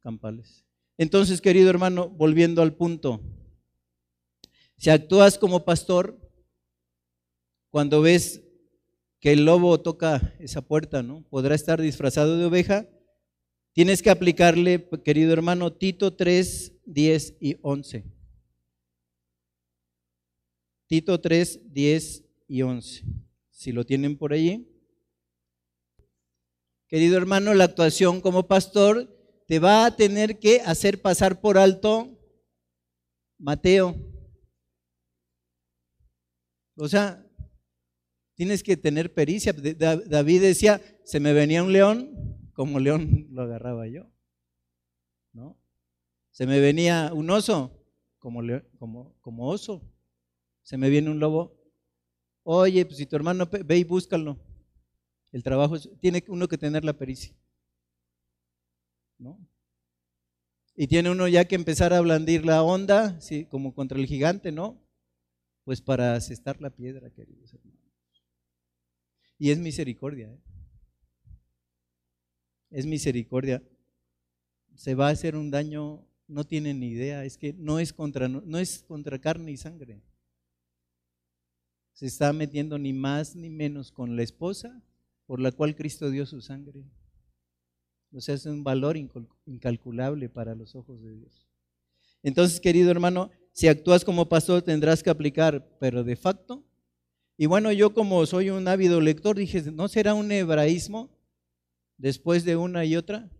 campales. Entonces, querido hermano, volviendo al punto, si actúas como pastor, cuando ves que el lobo toca esa puerta, ¿no? Podrá estar disfrazado de oveja. Tienes que aplicarle, querido hermano, Tito 3, 10 y 11. Tito 3, 10 y 11. Si lo tienen por allí. Querido hermano, la actuación como pastor te va a tener que hacer pasar por alto Mateo. O sea, tienes que tener pericia. David decía, se me venía un león, como león lo agarraba yo. ¿No? Se me venía un oso, como, como, como oso. Se me viene un lobo. Oye, pues si tu hermano ve y búscalo. El trabajo tiene uno que tener la pericia. ¿no? Y tiene uno ya que empezar a blandir la onda, ¿sí? como contra el gigante, ¿no? Pues para asestar la piedra, queridos hermanos. Y es misericordia, ¿eh? Es misericordia. Se va a hacer un daño, no tienen ni idea, es que no es contra, no es contra carne y sangre. Se está metiendo ni más ni menos con la esposa por la cual Cristo dio su sangre. O sea, es un valor incalculable para los ojos de Dios. Entonces, querido hermano, si actúas como pastor tendrás que aplicar, pero de facto. Y bueno, yo como soy un ávido lector, dije, ¿no será un hebraísmo después de una y otra?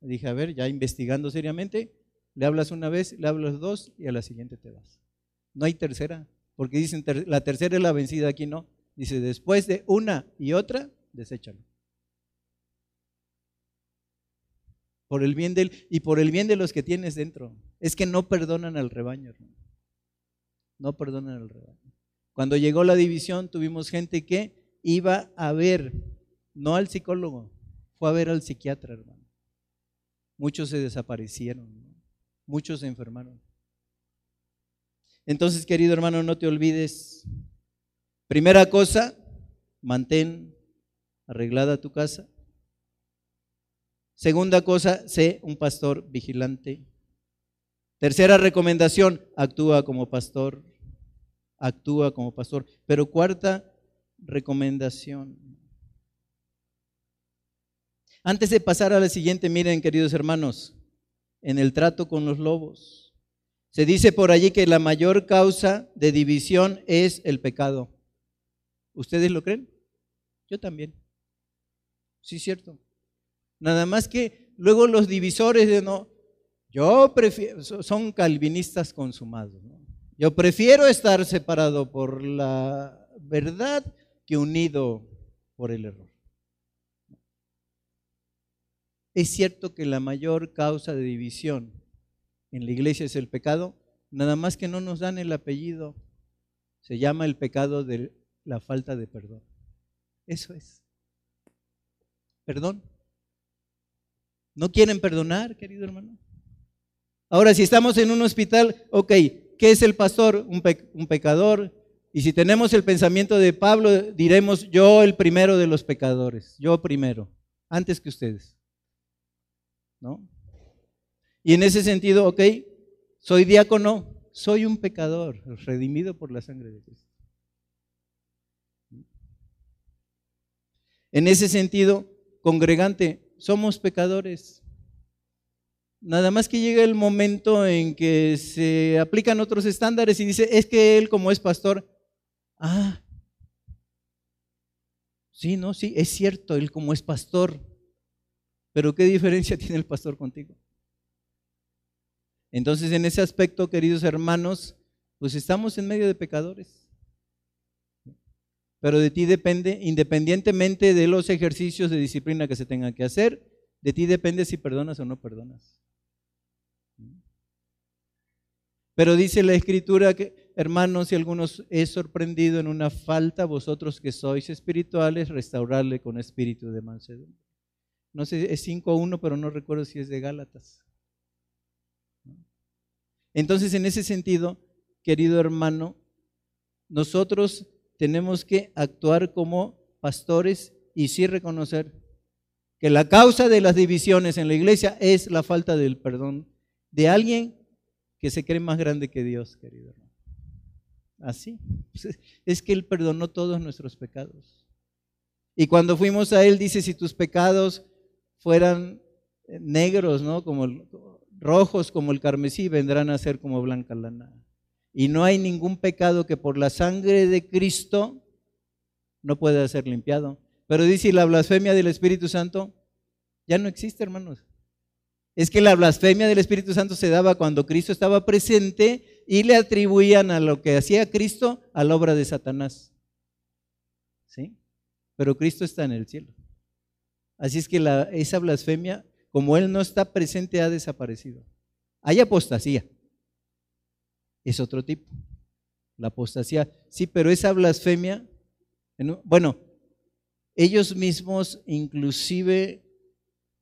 Dije, a ver, ya investigando seriamente, le hablas una vez, le hablas dos y a la siguiente te vas. No hay tercera, porque dicen, la tercera es la vencida, aquí no. Dice, después de una y otra, deséchalo. por el bien del y por el bien de los que tienes dentro. Es que no perdonan al rebaño, hermano. No perdonan al rebaño. Cuando llegó la división, tuvimos gente que iba a ver, no al psicólogo, fue a ver al psiquiatra, hermano. Muchos se desaparecieron, muchos se enfermaron. Entonces, querido hermano, no te olvides. Primera cosa, mantén arreglada tu casa. Segunda cosa, sé un pastor vigilante. Tercera recomendación, actúa como pastor. Actúa como pastor. Pero cuarta recomendación. Antes de pasar a la siguiente, miren, queridos hermanos, en el trato con los lobos. Se dice por allí que la mayor causa de división es el pecado. ¿Ustedes lo creen? Yo también. Sí, cierto. Nada más que luego los divisores de no, yo prefiero, son calvinistas consumados. Yo prefiero estar separado por la verdad que unido por el error. Es cierto que la mayor causa de división en la iglesia es el pecado, nada más que no nos dan el apellido. Se llama el pecado de la falta de perdón. Eso es. perdón. ¿No quieren perdonar, querido hermano? Ahora, si estamos en un hospital, ok, ¿qué es el pastor? Un, un, pecador. Y si tenemos el pensamiento de Pablo, diremos yo el primero de los pecadores, yo primero, antes que ustedes. ¿No? Y en ese sentido, ok, soy diácono, soy un pecador, redimido por la sangre de Cristo. En ese sentido, congregante, somos pecadores. Nada más que llega el momento en que se aplican otros estándares y dice, es que él como es pastor, ah, sí, no, sí, es cierto, él como es pastor, pero ¿qué diferencia tiene el pastor contigo? Entonces, en ese aspecto, queridos hermanos, pues estamos en medio de pecadores. Pero de ti depende, independientemente de los ejercicios de disciplina que se tengan que hacer, de ti depende si perdonas o no perdonas. Pero dice la escritura que, hermanos, si algunos es sorprendido en una falta, vosotros que sois espirituales, restaurarle con espíritu de mansedumbre. No sé, es 5.1, pero no recuerdo si es de Gálatas. Entonces, en ese sentido, querido hermano, nosotros tenemos que actuar como pastores y sí reconocer que la causa de las divisiones en la iglesia es la falta del perdón de alguien que se cree más grande que Dios, querido hermano. Así. Es que Él perdonó todos nuestros pecados. Y cuando fuimos a Él, dice, si tus pecados fueran negros, ¿no? Como rojos como el carmesí vendrán a ser como blanca lana. Y no hay ningún pecado que por la sangre de Cristo no pueda ser limpiado. Pero dice, la blasfemia del Espíritu Santo ya no existe, hermanos. Es que la blasfemia del Espíritu Santo se daba cuando Cristo estaba presente y le atribuían a lo que hacía Cristo a la obra de Satanás. ¿Sí? Pero Cristo está en el cielo. Así es que esa blasfemia como Él no está presente, ha desaparecido. Hay apostasía. Es otro tipo. La apostasía. Sí, pero esa blasfemia, bueno, ellos mismos inclusive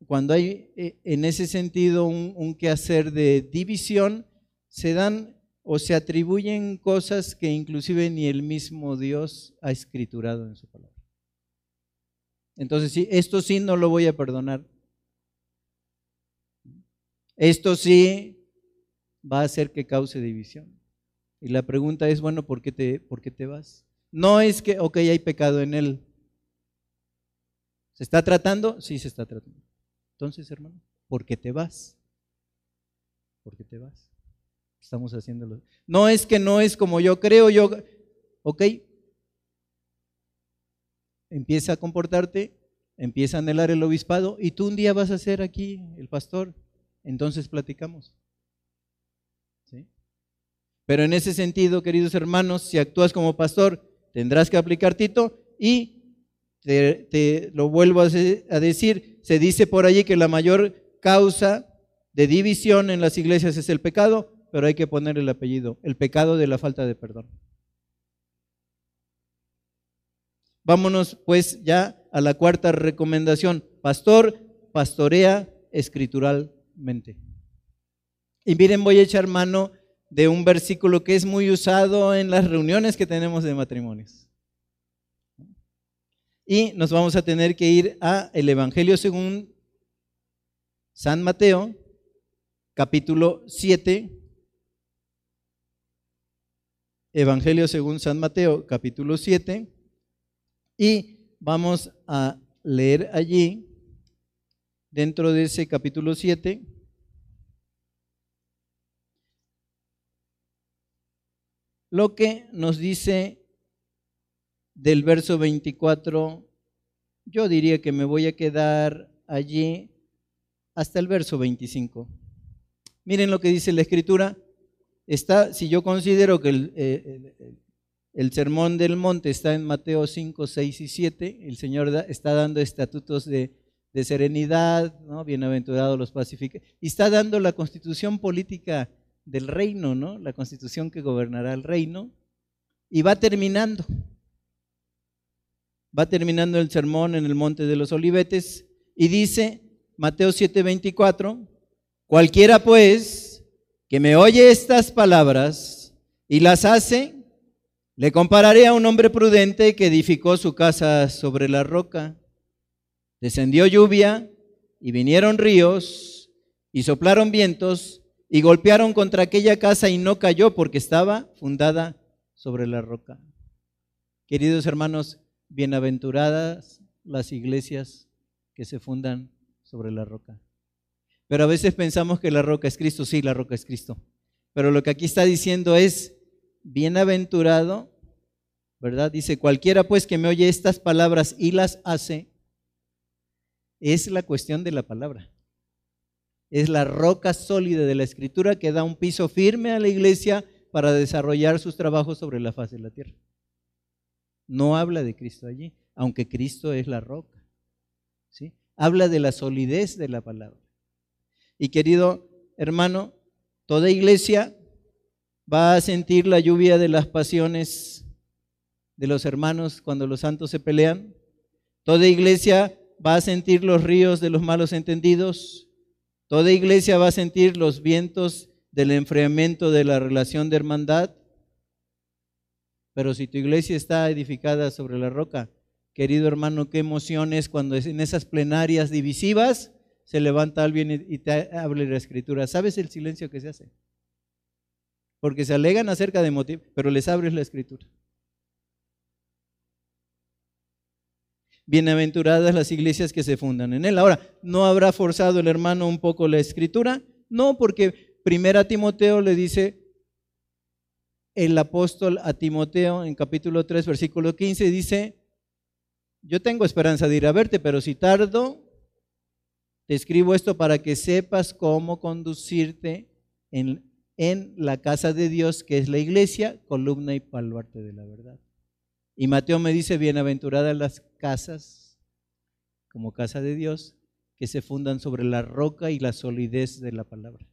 cuando hay eh, en ese sentido un, un quehacer de división, se dan o se atribuyen cosas que inclusive ni el mismo Dios ha escriturado en su palabra. Entonces, sí, esto sí no lo voy a perdonar. Esto sí va a hacer que cause división. Y la pregunta es, bueno, ¿por qué te, por qué te vas? No es que, ok, hay pecado en él. ¿Se está tratando? Sí, se está tratando. Entonces, hermano, ¿por qué te vas? ¿Por qué te vas? Estamos haciéndolo. No es que no es como yo creo, yo, ok. Empieza a comportarte, empieza a anhelar el obispado y tú un día vas a ser aquí el pastor entonces platicamos. ¿Sí? Pero en ese sentido, queridos hermanos, si actúas como pastor, tendrás que aplicar Tito y te, lo vuelvo a decir, se dice por allí que la mayor causa de división en las iglesias es el pecado, pero hay que poner el apellido, el pecado de la falta de perdón. Vámonos pues ya a la cuarta recomendación. Pastor, pastorea escritural y miren, voy a echar mano de un versículo que es muy usado en las reuniones que tenemos de matrimonios. Y nos vamos a tener que ir a el Evangelio según San Mateo, capítulo 7. Evangelio según San Mateo, capítulo 7. Y vamos a leer allí dentro de ese capítulo 7, lo que nos dice del verso 24, yo diría que me voy a quedar allí hasta el verso 25. Miren lo que dice la escritura. Está, si yo considero que el, eh, el, sermón del monte está en Mateo 5, 6 y 7, el Señor está dando estatutos de serenidad, ¿no? Bienaventurados los pacíficos. Y está dando la constitución política del reino, ¿no? La constitución que gobernará el reino. Y va terminando. Va terminando el sermón en el Monte de los Olivetes. Y dice Mateo 7:24, cualquiera pues que me oye estas palabras y las hace, le compararé a un hombre prudente que edificó su casa sobre la roca. Descendió lluvia y vinieron ríos y soplaron vientos y golpearon contra aquella casa y no cayó porque estaba fundada sobre la roca. Queridos hermanos, bienaventuradas las iglesias que se fundan sobre la roca. Pero a veces pensamos que la roca es Cristo, sí, la roca es Cristo. Pero lo que aquí está diciendo es, bienaventurado, ¿verdad? Dice, cualquiera pues que me oye estas palabras y las hace, es la cuestión de la palabra. Es la roca sólida de la escritura que da un piso firme a la iglesia para desarrollar sus trabajos sobre la faz de la tierra. No habla de Cristo allí, aunque Cristo es la roca. ¿sí? Habla de la solidez de la palabra. Y querido hermano, toda iglesia va a sentir la lluvia de las pasiones de los hermanos cuando los santos se pelean. Toda iglesia va a sentir los ríos de los malos entendidos. Toda iglesia va a sentir los vientos del enfriamiento de la relación de hermandad. Pero si tu iglesia está edificada sobre la roca, querido hermano, qué emociones cuando en esas plenarias divisivas se levanta alguien y te habla la escritura. ¿Sabes el silencio que se hace? Porque se alegan acerca de motivos, pero les abres la escritura. Bienaventuradas las iglesias que se fundan en él. Ahora, ¿no habrá forzado el hermano un poco la escritura? No, porque primera Timoteo le dice el apóstol a Timoteo en capítulo 3, versículo 15, dice, yo tengo esperanza de ir a verte, pero si tardo, te escribo esto para que sepas cómo conducirte en, en la casa de Dios, que es la iglesia, columna y baluarte de la verdad. Y Mateo me dice, bienaventuradas las casas, como casa de Dios, que se fundan sobre la roca y la solidez de la palabra.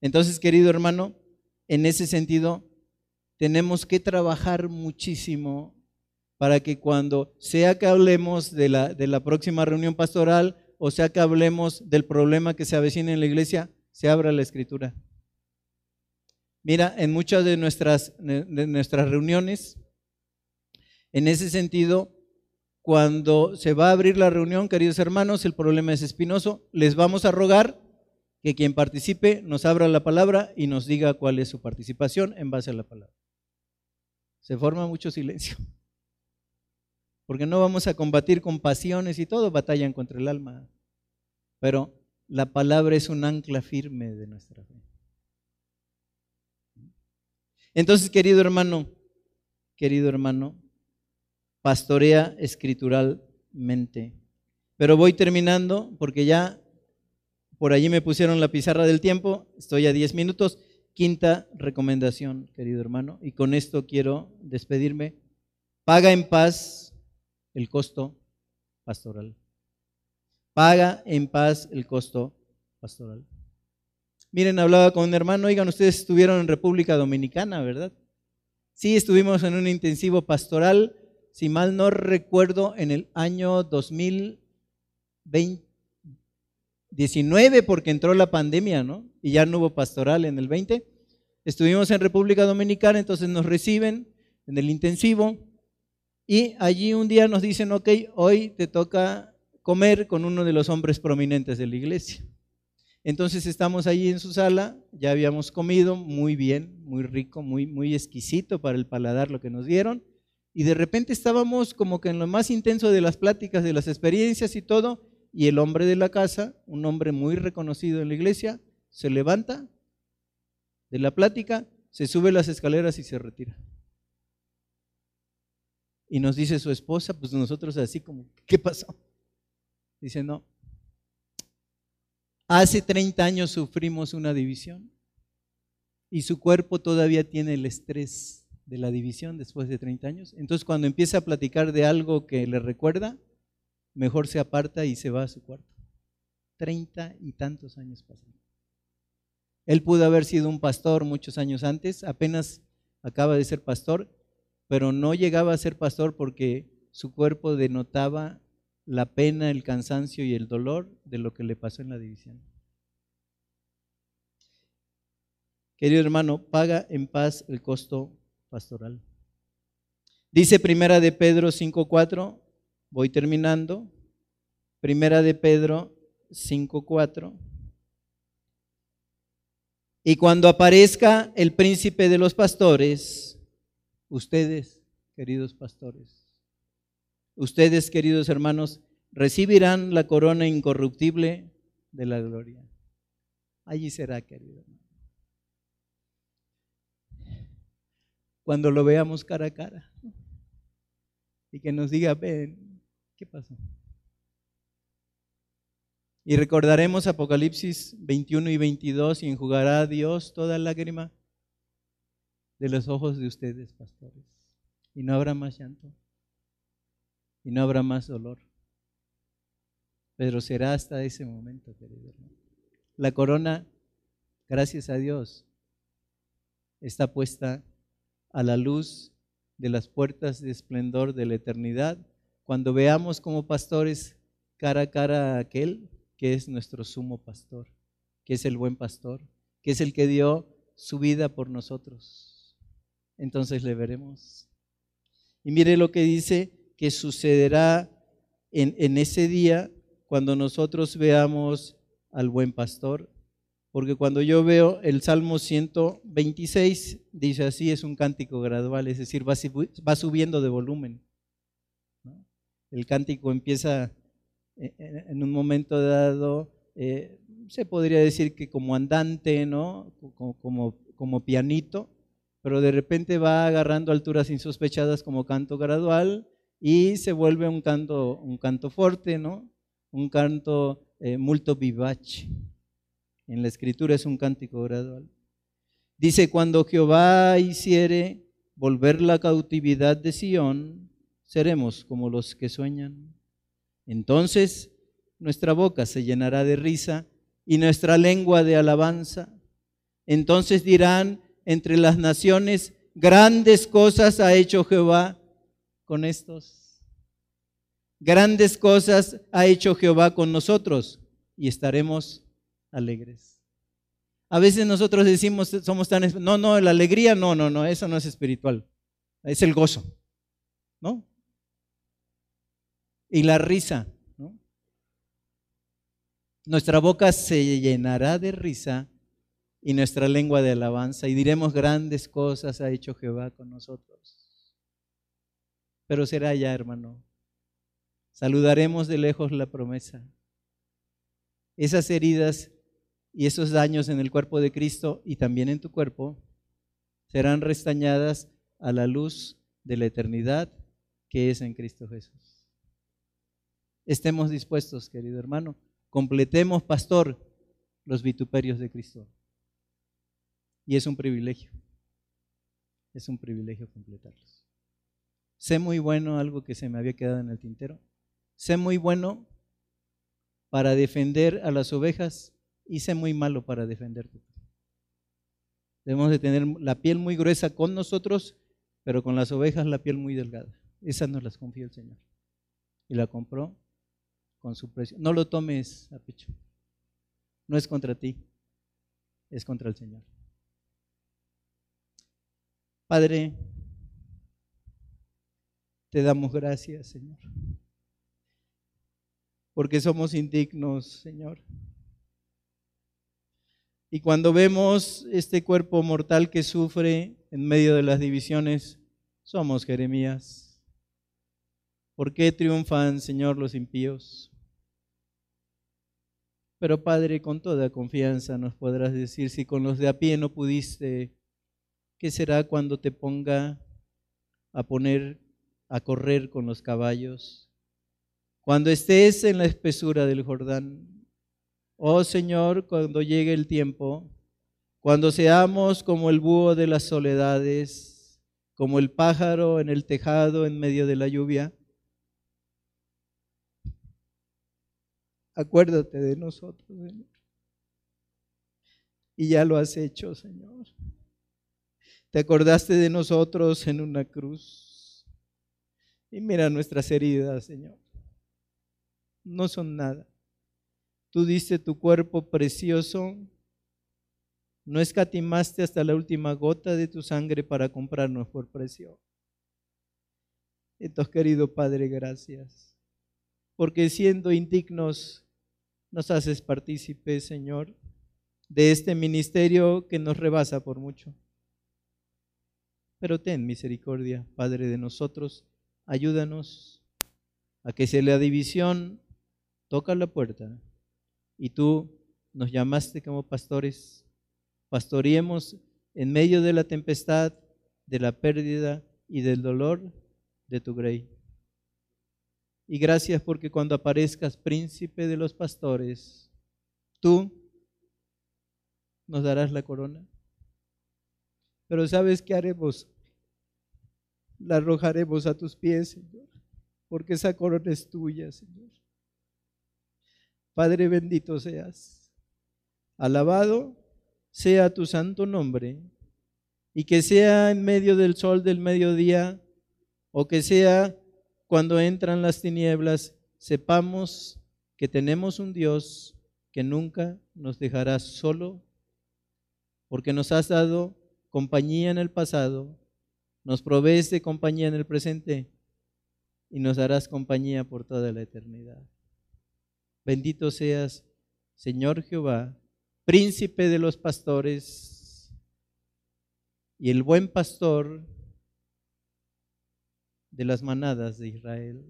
Entonces, querido hermano, en ese sentido, tenemos que trabajar muchísimo para que cuando sea que hablemos de la, de la próxima reunión pastoral o sea que hablemos del problema que se avecina en la iglesia, se abra la escritura. Mira, en muchas de nuestras, de nuestras reuniones, en ese sentido, cuando se va a abrir la reunión, queridos hermanos, el problema es espinoso, les vamos a rogar que quien participe nos abra la palabra y nos diga cuál es su participación en base a la palabra. Se forma mucho silencio. Porque no vamos a combatir con pasiones y todo, batallan contra el alma. Pero la palabra es un ancla firme de nuestra fe. Entonces, querido hermano, querido hermano, pastorea escrituralmente. Pero voy terminando porque ya por allí me pusieron la pizarra del tiempo, estoy a 10 minutos. Quinta recomendación, querido hermano, y con esto quiero despedirme. Paga en paz el costo pastoral. Paga en paz el costo pastoral. Miren, hablaba con un hermano, oigan, ustedes estuvieron en República Dominicana, ¿verdad? Sí, estuvimos en un intensivo pastoral, si mal no recuerdo, en el año 2019, porque entró la pandemia, ¿no? Y ya no hubo pastoral en el 20. Estuvimos en República Dominicana, entonces nos reciben en el intensivo y allí un día nos dicen, ok, hoy te toca comer con uno de los hombres prominentes de la iglesia. Entonces estamos allí en su sala, ya habíamos comido muy bien, muy rico, muy, muy exquisito para el paladar lo que nos dieron, y de repente estábamos como que en lo más intenso de las pláticas, de las experiencias y todo, y el hombre de la casa, un hombre muy reconocido en la iglesia, se levanta de la plática, se sube las escaleras y se retira. Y nos dice su esposa, pues nosotros así como, ¿qué pasó? Dice, no, Hace 30 años sufrimos una división y su cuerpo todavía tiene el estrés de la división después de 30 años. Entonces cuando empieza a platicar de algo que le recuerda, mejor se aparta y se va a su cuarto. 30 y tantos años pasaron. Él pudo haber sido un pastor muchos años antes, apenas acaba de ser pastor, pero no llegaba a ser pastor porque su cuerpo denotaba la pena, el cansancio y el dolor de lo que le pasó en la división. Querido hermano, paga en paz el costo pastoral. Dice Primera de Pedro 5.4, voy terminando. Primera de Pedro 5.4. Y cuando aparezca el príncipe de los pastores, ustedes, queridos pastores, ustedes, queridos hermanos, recibirán la corona incorruptible de la gloria. Allí será, querido hermano. Cuando lo veamos cara a cara y que nos diga, ven, ¿qué pasó? Y recordaremos Apocalipsis 21 y 22 y enjugará a Dios toda lágrima de los ojos de ustedes, pastores. Y no habrá más llanto. Y no habrá más dolor. Pero será hasta ese momento, querido hermano. La corona, gracias a Dios, está puesta a la luz de las puertas de esplendor de la eternidad, cuando veamos como pastores cara a cara a aquel que es nuestro sumo pastor, que es el buen pastor, que es el que dio su vida por nosotros. Entonces le veremos. Y mire lo que dice que sucederá en, en ese día cuando nosotros veamos al buen pastor. Porque cuando yo veo el Salmo 126, dice así, es un cántico gradual, es decir, va, subiendo de volumen. El cántico empieza e, e, en un momento dado, eh, se podría decir que como andante, ¿no? Como, como, pianito, pero de repente va agarrando alturas insospechadas como canto gradual y se vuelve un canto, un canto fuerte, ¿no? Un canto eh, multo vivace. En la escritura es un cántico gradual. Dice, cuando Jehová hiciere volver la cautividad de Sión, seremos como los que sueñan. Entonces nuestra boca se llenará de risa y nuestra lengua de alabanza. Entonces dirán entre las naciones, grandes cosas ha hecho Jehová con estos. Grandes cosas ha hecho Jehová con nosotros y estaremos alegres. A veces nosotros decimos, somos tan... No, no, la alegría, no, no, no, eso no es espiritual. Es el gozo, ¿no? Y la risa, ¿no? Nuestra boca se llenará de risa y nuestra lengua de alabanza y diremos grandes cosas ha hecho Jehová con nosotros. Pero será ya, hermano. Saludaremos de lejos la promesa. Esas heridas y esos daños en el cuerpo de Cristo y también en tu cuerpo serán restañadas a la luz de la eternidad que es en Cristo Jesús. Estemos dispuestos, querido hermano, completemos, pastor, los vituperios de Cristo. Y es un privilegio, es un privilegio completarlos. Sé muy bueno, algo que se me había quedado en el tintero, sé muy bueno para defender a las ovejas hice muy malo para defenderte. Debemos de tener la piel muy gruesa con nosotros, pero con las ovejas la piel muy delgada. Esas nos las confió el Señor. Y la compró con su precio. No lo tomes a pecho. No es contra ti, es contra el Señor. Padre, te damos gracias, Señor, porque somos indignos, Señor. Y cuando vemos este cuerpo mortal que sufre en medio de las divisiones, somos Jeremías. ¿Por qué triunfan, Señor, los impíos? Pero Padre, con toda confianza nos podrás decir, si con los de a pie no pudiste, ¿qué será cuando te ponga a poner a correr con los caballos? Cuando estés en la espesura del Jordán, Oh Señor, cuando llegue el tiempo, cuando seamos como el búho de las soledades, como el pájaro en el tejado en medio de la lluvia, acuérdate de nosotros, Señor. Y ya lo has hecho, Señor. Te acordaste de nosotros en una cruz. Y mira nuestras heridas, Señor. No son nada. Tú diste tu cuerpo precioso. No escatimaste hasta la última gota de tu sangre para comprarnos por precio. Entonces, querido Padre, gracias. Porque siendo indignos, nos haces partícipes, Señor, de este ministerio que nos rebasa por mucho. Pero ten misericordia, Padre, de nosotros. Ayúdanos a que si la división toca la puerta y tú nos llamaste como pastores, pastoreemos en medio de la tempestad, de la pérdida y del dolor de tu grey. Y gracias porque cuando aparezcas príncipe de los pastores, tú nos darás la corona. Pero ¿sabes qué haremos? La arrojaremos a tus pies, Señor, porque esa corona es tuya, Señor. Padre bendito seas. Alabado sea tu santo nombre y que sea en medio del sol del mediodía o que sea cuando entran las tinieblas, sepamos que tenemos un Dios que nunca nos dejará solo porque nos has dado compañía en el pasado, nos provees de compañía en el presente y nos darás compañía por toda la eternidad. Bendito seas, Señor Jehová, príncipe de los pastores y el buen pastor de las manadas de Israel,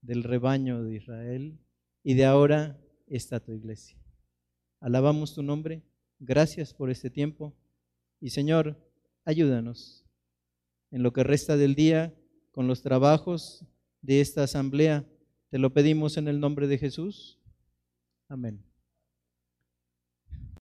del rebaño de Israel, y de ahora está tu iglesia. Alabamos tu nombre. Gracias por este tiempo. Y Señor, ayúdanos en lo que resta del día con los trabajos de esta asamblea. Te lo pedimos en el nombre de Jesús. Amén.